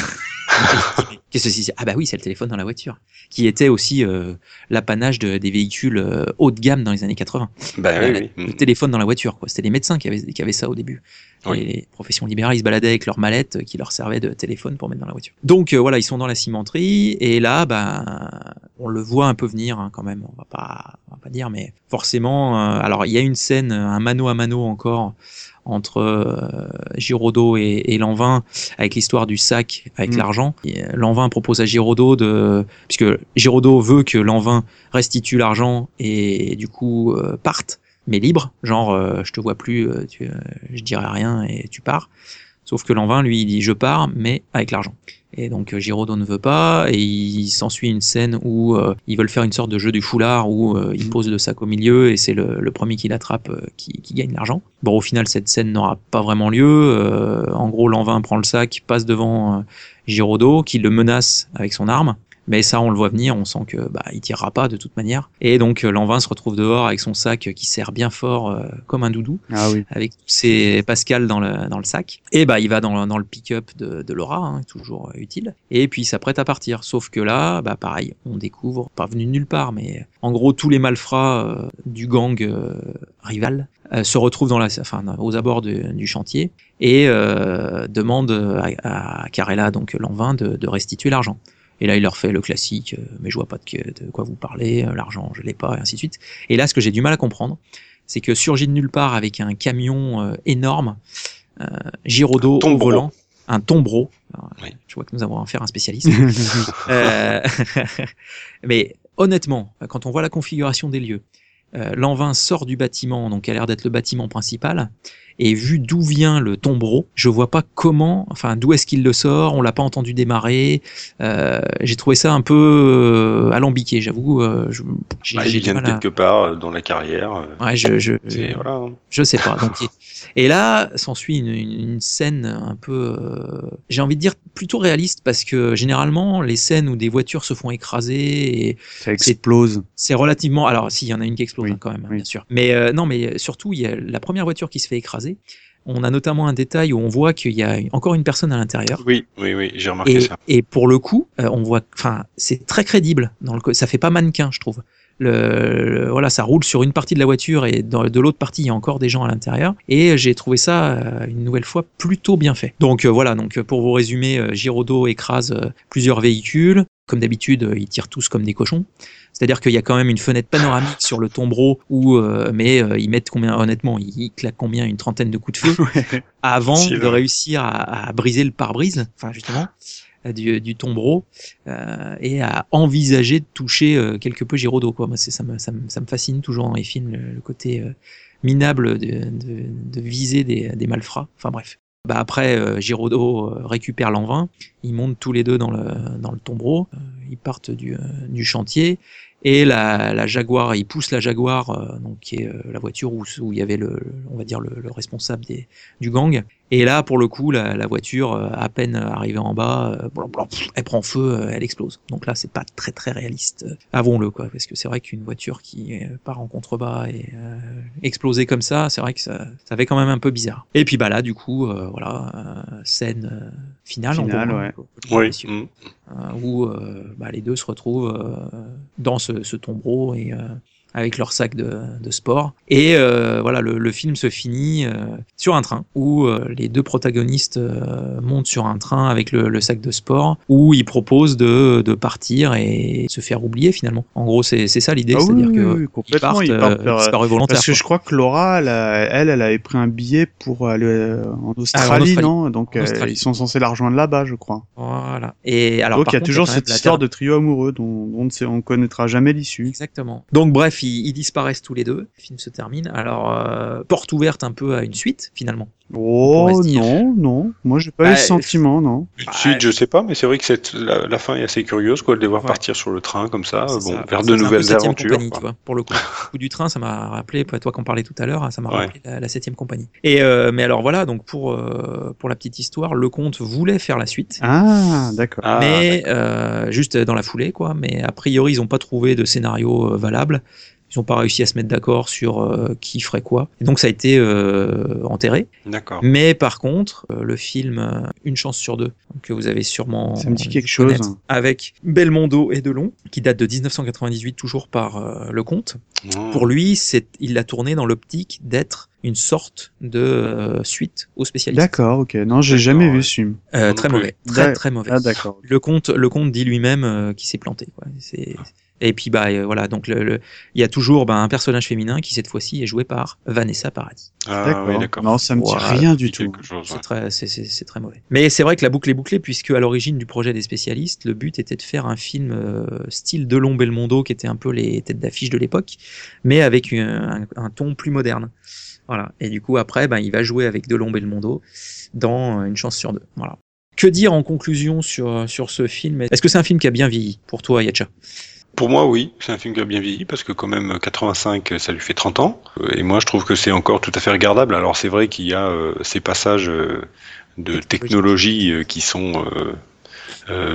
Qu'est-ce que c'est Ah bah oui, c'est le téléphone dans la voiture, qui était aussi euh, l'apanage de- des véhicules euh, haut de gamme dans les années 80. Bah oui, oui. Le téléphone dans la voiture, quoi. C'était les médecins qui avaient, qui avaient ça au début. Oui. Et les professions libérales, ils se baladaient avec leur mallette euh, qui leur servait de téléphone pour mettre dans la voiture. Donc euh, voilà, ils sont dans la cimenterie et là, bah, on le voit un peu venir hein, quand même. On va pas, on va pas dire, mais forcément. euh, alors il y a une scène, un mano à mano encore entre euh, Giraudot et, et Lanvin avec l'histoire du sac avec Mm. l'argent. Et, Lanvin propose à Giraudot de, puisque Giraudot veut que Lanvin restitue l'argent et, du coup euh, parte, mais libre, genre euh, je te vois plus, euh, tu, euh, je dirai rien et tu pars. Sauf que Lanvin lui il dit je pars mais avec l'argent. Et donc euh, Giraudot ne veut pas et il s'ensuit une scène où euh, ils veulent faire une sorte de jeu du foulard où euh, il pose le sac au milieu et c'est le, le premier qui l'attrape qui, qui gagne l'argent. Bon au final cette scène n'aura pas vraiment lieu. En gros Lanvin prend le sac, passe devant Giraudot qui le menace avec son arme. Mais ça, on le voit venir, on sent que bah, il tirera pas de toute manière. Et donc euh, Lanvin se retrouve dehors avec son sac qui serre bien fort euh, comme un doudou ah oui. avec tous ses Pascal dans le, dans le sac. Et bah il va dans, dans le pick-up de, de Laura, hein, toujours euh, utile. Et puis il s'apprête à partir. Sauf que là, bah pareil, on découvre, pas venu de nulle part, mais en gros tous les malfrats euh, du gang euh, rival euh, se retrouvent dans la, enfin, aux abords de- du chantier et euh, demandent à, à Carella, donc Lanvin, de, de restituer l'argent. Et là, il leur fait le classique, euh, mais je vois pas de, de quoi vous parlez, euh, l'argent, je l'ai pas, et ainsi de suite. Et là, ce que j'ai du mal à comprendre, c'est que surgit de nulle part avec un camion euh, énorme, euh, Giraudot Un au volant, un tombreau. Alors, Oui. Je vois que nous avons affaire à un spécialiste. Euh, mais honnêtement, quand on voit la configuration des lieux, euh, Lanvin sort du bâtiment, donc qui a l'air d'être le bâtiment principal, et vu d'où vient le tombereau, je vois pas comment, enfin d'où est-ce qu'il le sort, on l'a pas entendu démarrer. Euh, j'ai trouvé ça un peu euh, alambiqué, j'avoue. euh, je- j'ai j'ai il vient de quelque part euh, dans la carrière. Ouais, je, je, voilà. hein. je sais pas. Donc, et là, s'ensuit une, une, une scène un peu, euh, j'ai envie de dire plutôt réaliste parce que généralement les scènes où des voitures se font écraser, et Ça explose. c'est relativement. Alors, si, il y en a une qui explose Oui, hein, quand même, oui. bien sûr. Mais euh, non, mais surtout, il y a la première voiture qui se fait écraser. On a notamment un détail où on voit qu'il y a encore une personne à l'intérieur. Oui, oui, oui, j'ai remarqué Et, ça. et pour le coup, euh, on voit, enfin, c'est très crédible dans le, ça fait pas mannequin, je trouve. Le, le- voilà, ça roule sur une partie de la voiture et dans, de l'autre partie, il y a encore des gens à l'intérieur. Et j'ai trouvé ça euh, une nouvelle fois plutôt bien fait. Donc euh, voilà, donc pour vous résumer, euh, Giraudot écrase euh, plusieurs véhicules. Comme d'habitude, ils tirent tous comme des cochons. C'est-à-dire qu'il y a quand même une fenêtre panoramique sur le tombereau où, mais ils mettent combien, honnêtement, ils, claquent combien une trentaine de coups de feu avant de réussir à, à briser le pare-brise, enfin justement du, tombereau et à envisager de toucher euh, quelque peu Giraudot. Quoi. Moi, ça, me, ça, me, ça me fascine toujours dans les films le, côté euh, minable de, viser des, des malfrats. Enfin bref. Bah après, euh, Giraudot euh, récupère l'envin, ils montent tous les deux dans le, dans le tombereau, ils partent du, du chantier, et la, la Jaguar, il pousse la Jaguar, euh, donc qui est euh, la voiture où, où il y avait le, le- on va dire le, le responsable des, du gang. Et là, pour le coup, la, la voiture, euh, à peine arrivée en bas, euh, blanc, blanc, pff, elle prend feu, elle explose. Donc là, c'est pas très très réaliste. Avouons-le, quoi, parce que c'est vrai qu'une voiture qui part en contrebas et euh, exploser comme ça, c'est vrai que ça, ça fait quand même un peu bizarre. Et puis bah là, du coup, euh, voilà, scène finale, on Finale, peut- ouais. Oui. euh, où euh, bah, les deux se retrouvent euh, dans ce, ce tombereau et euh, avec leur sac de, de sport. Et euh, voilà, le, le film se finit euh, sur un train où euh, les deux protagonistes montent sur un train avec le, le sac de sport où ils proposent de, de partir et se faire oublier finalement. En gros, c'est ça l'idée, Ah oui, c'est-à-dire oui, oui, ils complètement, partent, ils partent volontaires. Parce que quoi. je crois que Laura, elle, elle, elle avait pris un billet pour aller euh, en Australie, Australie. non? Donc Australie. ils sont censés la rejoindre là-bas, je crois. Voilà. Et alors, Donc il y a toujours cette histoire de trio amoureux dont, dont on ne connaîtra jamais l'issue. Exactement. Donc bref, ils, disparaissent tous les deux. Le film se termine. Alors euh, porte ouverte un peu à une suite finalement. Oh non, non, moi j'ai pas Bah, eu ce sentiment, non. Une suite, je sais pas, mais c'est vrai que cette, la, la fin est assez curieuse, quoi, de les voir Ouais. partir sur le train comme ça, bon, ça. vers de nouvelles aventures. compagnie, quoi. tu vois, pour le coup. Le coup du train, ça m'a rappelé, toi qu'on parlait tout à l'heure, ça m'a Ouais. rappelé la, la septième compagnie. Et euh, mais alors voilà, donc pour euh, pour la petite histoire, le comte voulait faire la suite. Ah, d'accord. Ah, mais euh, juste dans la foulée, quoi. Mais a priori, ils n'ont pas trouvé de scénario euh, valable. Ils n'ont pas réussi à se mettre d'accord sur euh, qui ferait quoi. Et donc ça a été euh, enterré. D'accord. Mais par contre, euh, le film euh, Une chance sur deux, que vous avez sûrement Ça me dit quelque chose. connaître, avec Belmondo et Delon, qui date de 1998 toujours par euh, le comte. Mmh. Pour lui, c'est, il l'a tourné dans l'optique d'être une sorte de euh, suite aux spécialistes. D'accord, ok. Non, j'ai jamais vu ce film. Euh, très mauvais, très très mauvais. Ah, d'accord. Le comte, le comte dit lui-même euh, qu'il s'est planté. Quoi. C'est... Et puis bah euh, voilà, donc le, le- il y a toujours bah, un personnage féminin qui cette fois-ci est joué par Vanessa Paradis. Ah, D'accord. oui, d'accord. non, ça me dit Voilà. rien du tout. C'est ouais. très, c'est, c'est, c'est très mauvais. Mais c'est vrai que la boucle est bouclée puisque à l'origine du projet des spécialistes, le but était de faire un film euh, style Delon Belmondo qui était un peu les têtes d'affiche de l'époque, mais avec une- un, un ton plus moderne. Voilà. Et du coup après, ben, il va jouer avec Delon Belmondo dans euh, Une chance sur deux. Voilà. Que dire en conclusion sur, sur ce film? Est-ce que c'est un film qui a bien vieilli pour toi, Yacha Pour moi, oui, c'est un film qui a bien vieilli parce que quand même 85, ça lui fait 30 ans. Et moi, je trouve que c'est encore tout à fait regardable. Alors c'est vrai qu'il y a euh, ces passages euh, de technologie euh, qui sont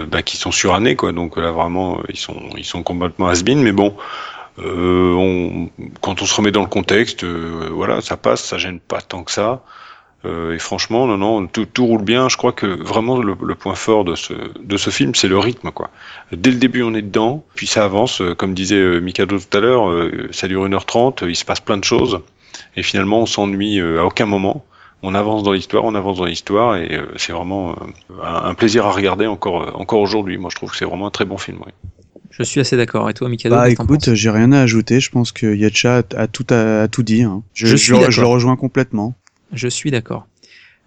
bah, qui sont surannés, quoi. Donc là, vraiment, ils sont ils sont complètement has-been. Mais bon, on, quand on se remet dans le contexte, voilà, ça passe, ça gêne pas tant que ça. Euh, et franchement, non, non, tout, tout roule bien. Je crois que vraiment le, le point fort de ce, de ce film, c'est le rythme, quoi. Dès le début, on est dedans, puis ça avance. euh, Comme disait euh, Mikado tout à l'heure, euh, ça dure 1h30, il se passe plein de choses. Et finalement, on s'ennuie euh, à aucun moment. On avance dans l'histoire, on avance dans l'histoire, et euh, c'est vraiment euh, un, plaisir à regarder encore, encore aujourd'hui. Moi, je trouve que c'est vraiment un très bon film. oui. Je suis assez d'accord. Et toi, Mikado Bah écoute, j'ai rien à ajouter. Je pense que Yetcha a, tout a, a tout dit. hein. Je, Je je le rejoins complètement. Je suis d'accord.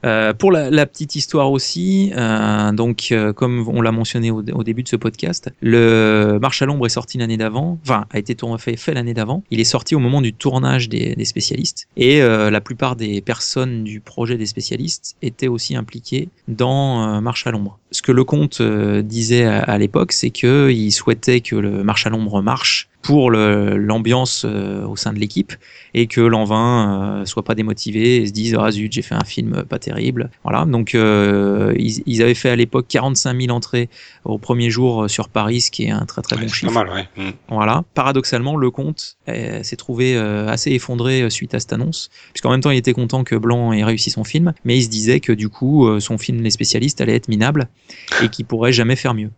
Euh, pour la, petite histoire aussi, euh, donc euh, comme on l'a mentionné au, début de ce podcast, le Marche à l'ombre est sorti l'année d'avant, enfin a été tourné, fait, l'année d'avant. Il est sorti au moment du tournage des, des spécialistes et euh, la plupart des personnes du projet des spécialistes étaient aussi impliquées dans euh, Marche à l'ombre. Ce que le comte euh, disait à, à l'époque, c'est que il souhaitait que le Marche à l'ombre marche pour l'ambiance euh, au sein de l'équipe et que l'envin euh, soit pas démotivé et se dise ah zut j'ai fait un film pas terrible. Voilà. Donc euh, ils, ils avaient fait à l'époque 45 000 entrées au premier jour sur Paris ce qui est un très très Ouais, bon chiffre. pas mal, ouais. Mm. voilà. Paradoxalement le compte s'est trouvé assez effondré suite à cette annonce puisqu'en même temps il était content que Blanc ait réussi son film mais il se disait que du coup son film Les spécialistes allait être minable et qu'il pourrait jamais faire mieux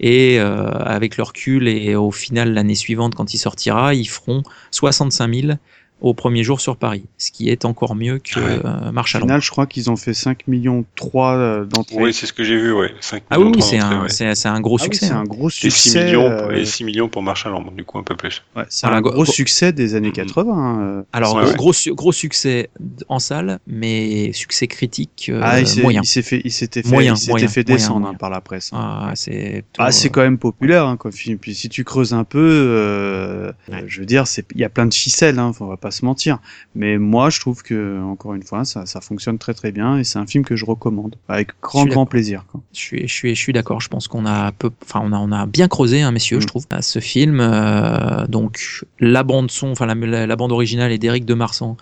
Et euh, avec le recul et au final l'année suivante quand il sortira, ils feront 65 000 au premier jour sur Paris, ce qui est encore mieux que Ouais. euh, Marche à Au final, je crois qu'ils ont fait 5 millions 3 euh, d'entrées. Oui, c'est ce que j'ai vu, ouais. 5 Ah oui, millions oui, trois c'est un, ouais. c'est, c'est un gros Ah oui, succès. c'est hein. un gros Et succès. 6 millions, euh, et 6 millions pour Marche à Londres, du coup un peu plus. ouais, c'est Voilà, un gros- succès des années Mhm. 80. euh. Alors Ouais, gros, ouais. gros, su- gros succès en salle, mais succès critique euh, ah, il moyen. il s'est fait, il s'était fait, Moyen, il s'était moyen, fait moyen, descendre moyen. hein, par la presse. hein. Ah, c'est Ah, c'est quand même populaire, hein, comme film. Puis si tu creuses un peu, euh, Ouais. je veux dire, c'est, il y a plein de ficelles, hein, on va pas se mentir. Mais moi, je trouve que, encore une fois, ça, ça fonctionne très très bien et c'est un film que je recommande avec grand grand plaisir. Quoi. Je suis, je suis, je suis d'accord. Je pense qu'on a peu, enfin, on a, on a bien creusé, hein, messieurs, Mm. je trouve, à ce film. Euh, donc, la bande son, enfin, la, la, la bande originale est d'Éric de Marsan.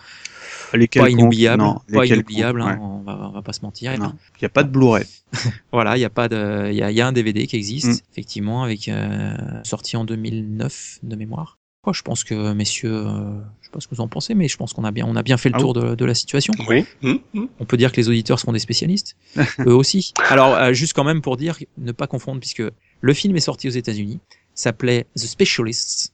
Les Pas inoubliable, non, pas inoubliable, hein, on, va, on va pas se mentir. Il y a pas de Blu-ray. Voilà, il y a pas de, il y a, il y a un DVD qui existe, Mm. effectivement, avec euh, sorti en 2009 de mémoire. Je pense que messieurs, euh, je sais pas ce que vous en pensez, mais je pense qu'on a bien, on a bien fait le Ah tour de, de la situation. Oui. Hum, hum. On peut dire que les auditeurs seront des spécialistes, eux aussi. Alors, euh, juste quand même pour dire, ne pas confondre, puisque le film est sorti aux États-Unis, s'appelait The Specialists.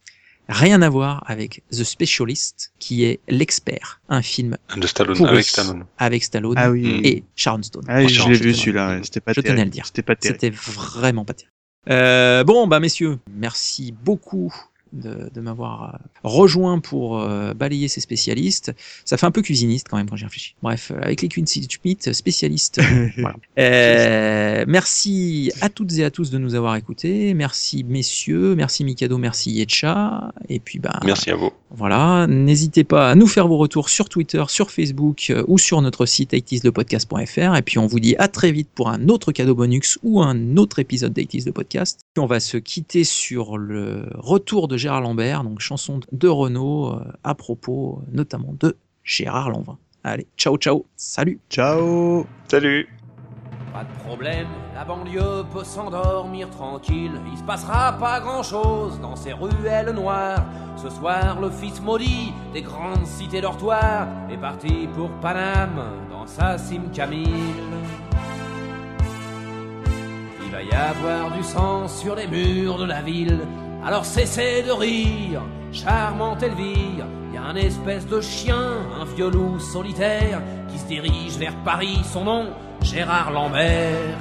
Rien à voir avec The Specialist, qui est l'expert, un film De Stallone, avec Stallone. avec Stallone Ah oui. et Sharon Stone. Ah, oui, je l'ai vu celui-là. C'était pas Je tenais terrible. à le dire. C'était pas terrible. C'était vraiment pas terrible. Euh, bon, bah messieurs, merci beaucoup de, de m'avoir euh, rejoint pour euh, balayer ces spécialistes. Ça fait un peu cuisiniste quand même quand j'y réfléchis. Bref, euh, avec les Quincy Schmidt, spécialistes. voilà. Euh, merci à toutes et à tous de nous avoir écoutés. Merci messieurs, merci Mikado, merci Yetcha. Et puis bah Merci à vous. voilà, n'hésitez pas à nous faire vos retours sur Twitter, sur Facebook euh, ou sur notre site 80slepodcast.fr. Et puis on vous dit à très vite pour un autre cadeau bonus ou un autre épisode d'Aitis le podcast. Puis on va se quitter sur le retour de Gérard Lambert, donc chanson de Renault euh, à propos euh, notamment de Gérard Lanvin. Allez, ciao ciao, salut Ciao. Salut. Pas de problème, la banlieue peut s'endormir tranquille. Il se passera pas grand chose dans ces ruelles noires. Ce soir, le fils maudit des grandes cités dortoirs est parti pour Paname dans sa Sim Camille. Il va y avoir du sang sur les murs de la ville. Alors cessez de rire, charmante Elvire. Y a un espèce de chien, un vieux loup solitaire, qui se dirige vers Paris. Son nom, Gérard Lambert.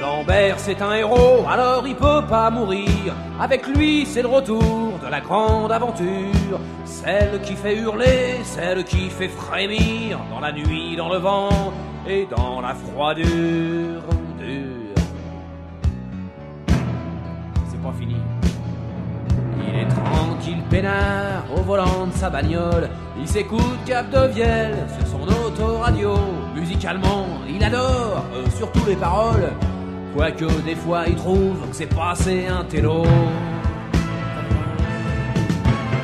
Lambert, c'est un héros, alors il peut pas mourir. Avec lui, c'est le retour de la grande aventure. Celle qui fait hurler, celle qui fait frémir. Dans la nuit, dans le vent et dans la froidure. Il est tranquille, peinard, au volant de sa bagnole. Il s'écoute Cap de Vielle sur son autoradio. Musicalement, il adore, euh, surtout les paroles. Quoique des fois il trouve que c'est pas assez un télo.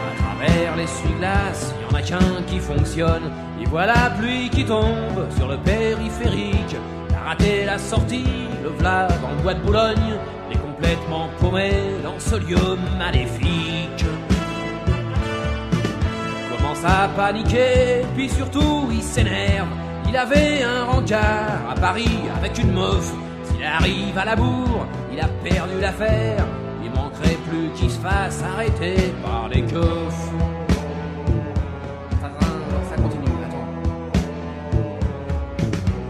À travers l'essuie-glace, y en a qu'un qui fonctionne. Il voit la pluie qui tombe sur le périphérique. A raté la sortie, le v'là dans le bois de Boulogne. Complètement paumé dans ce lieu maléfique. Commence à paniquer, puis surtout il s'énerve. Il avait un rencard à Paris avec une meuf. S'il arrive à la bourre, il a perdu l'affaire. Il manquerait plus qu'il se fasse arrêter par les keufs. Ça, continue, attends.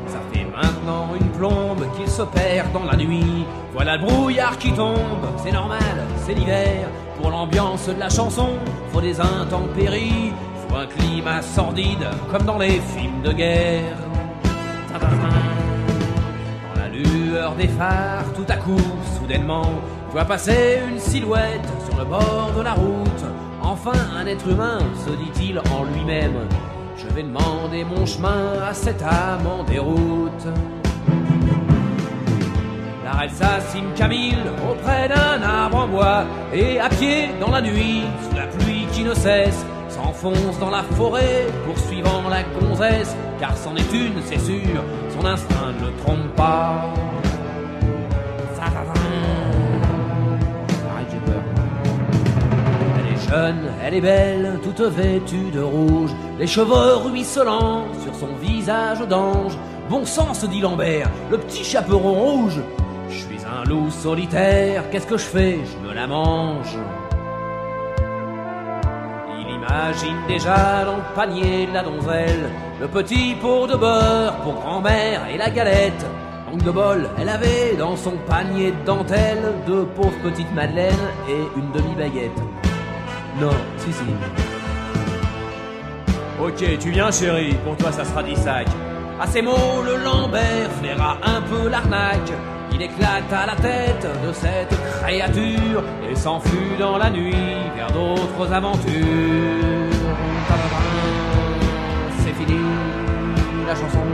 Ça fait maintenant une plombe se perd dans la nuit. Voilà le brouillard qui tombe, c'est normal, c'est l'hiver. Pour l'ambiance de la chanson, faut des intempéries. Faut un climat sordide, comme dans les films de guerre. Dans la lueur des phares, tout à coup, soudainement, voit passer une silhouette sur le bord de la route. Enfin, un être humain, se dit-il en lui-même. Je vais demander mon chemin à cette âme en déroute. Relsa Sim Camille auprès d'un arbre en bois et à pied dans la nuit, sous la pluie qui ne cesse, s'enfonce dans la forêt poursuivant la gonzesse, car c'en est une, c'est sûr, son instinct ne trompe pas. Peur. Elle est jeune, elle est belle, toute vêtue de rouge, les cheveux ruisselants sur son visage d'ange. Bon sang, se dit Lambert, le petit chaperon rouge. Un loup solitaire, qu'est-ce que je fais? Je me la mange. Il imagine déjà dans le panier de la donzelle le petit pot de beurre pour grand-mère et la galette. Manque de bol, elle avait dans son panier de dentelle deux pauvres petites madeleines et une demi-baguette. Non, si, si. Ok, tu viens chérie, pour toi ça sera 10 sacs. À ces mots, le Lambert flaira un peu l'arnaque. Il éclate à la tête de cette créature et s'enfuit dans la nuit vers d'autres aventures. C'est fini la chanson.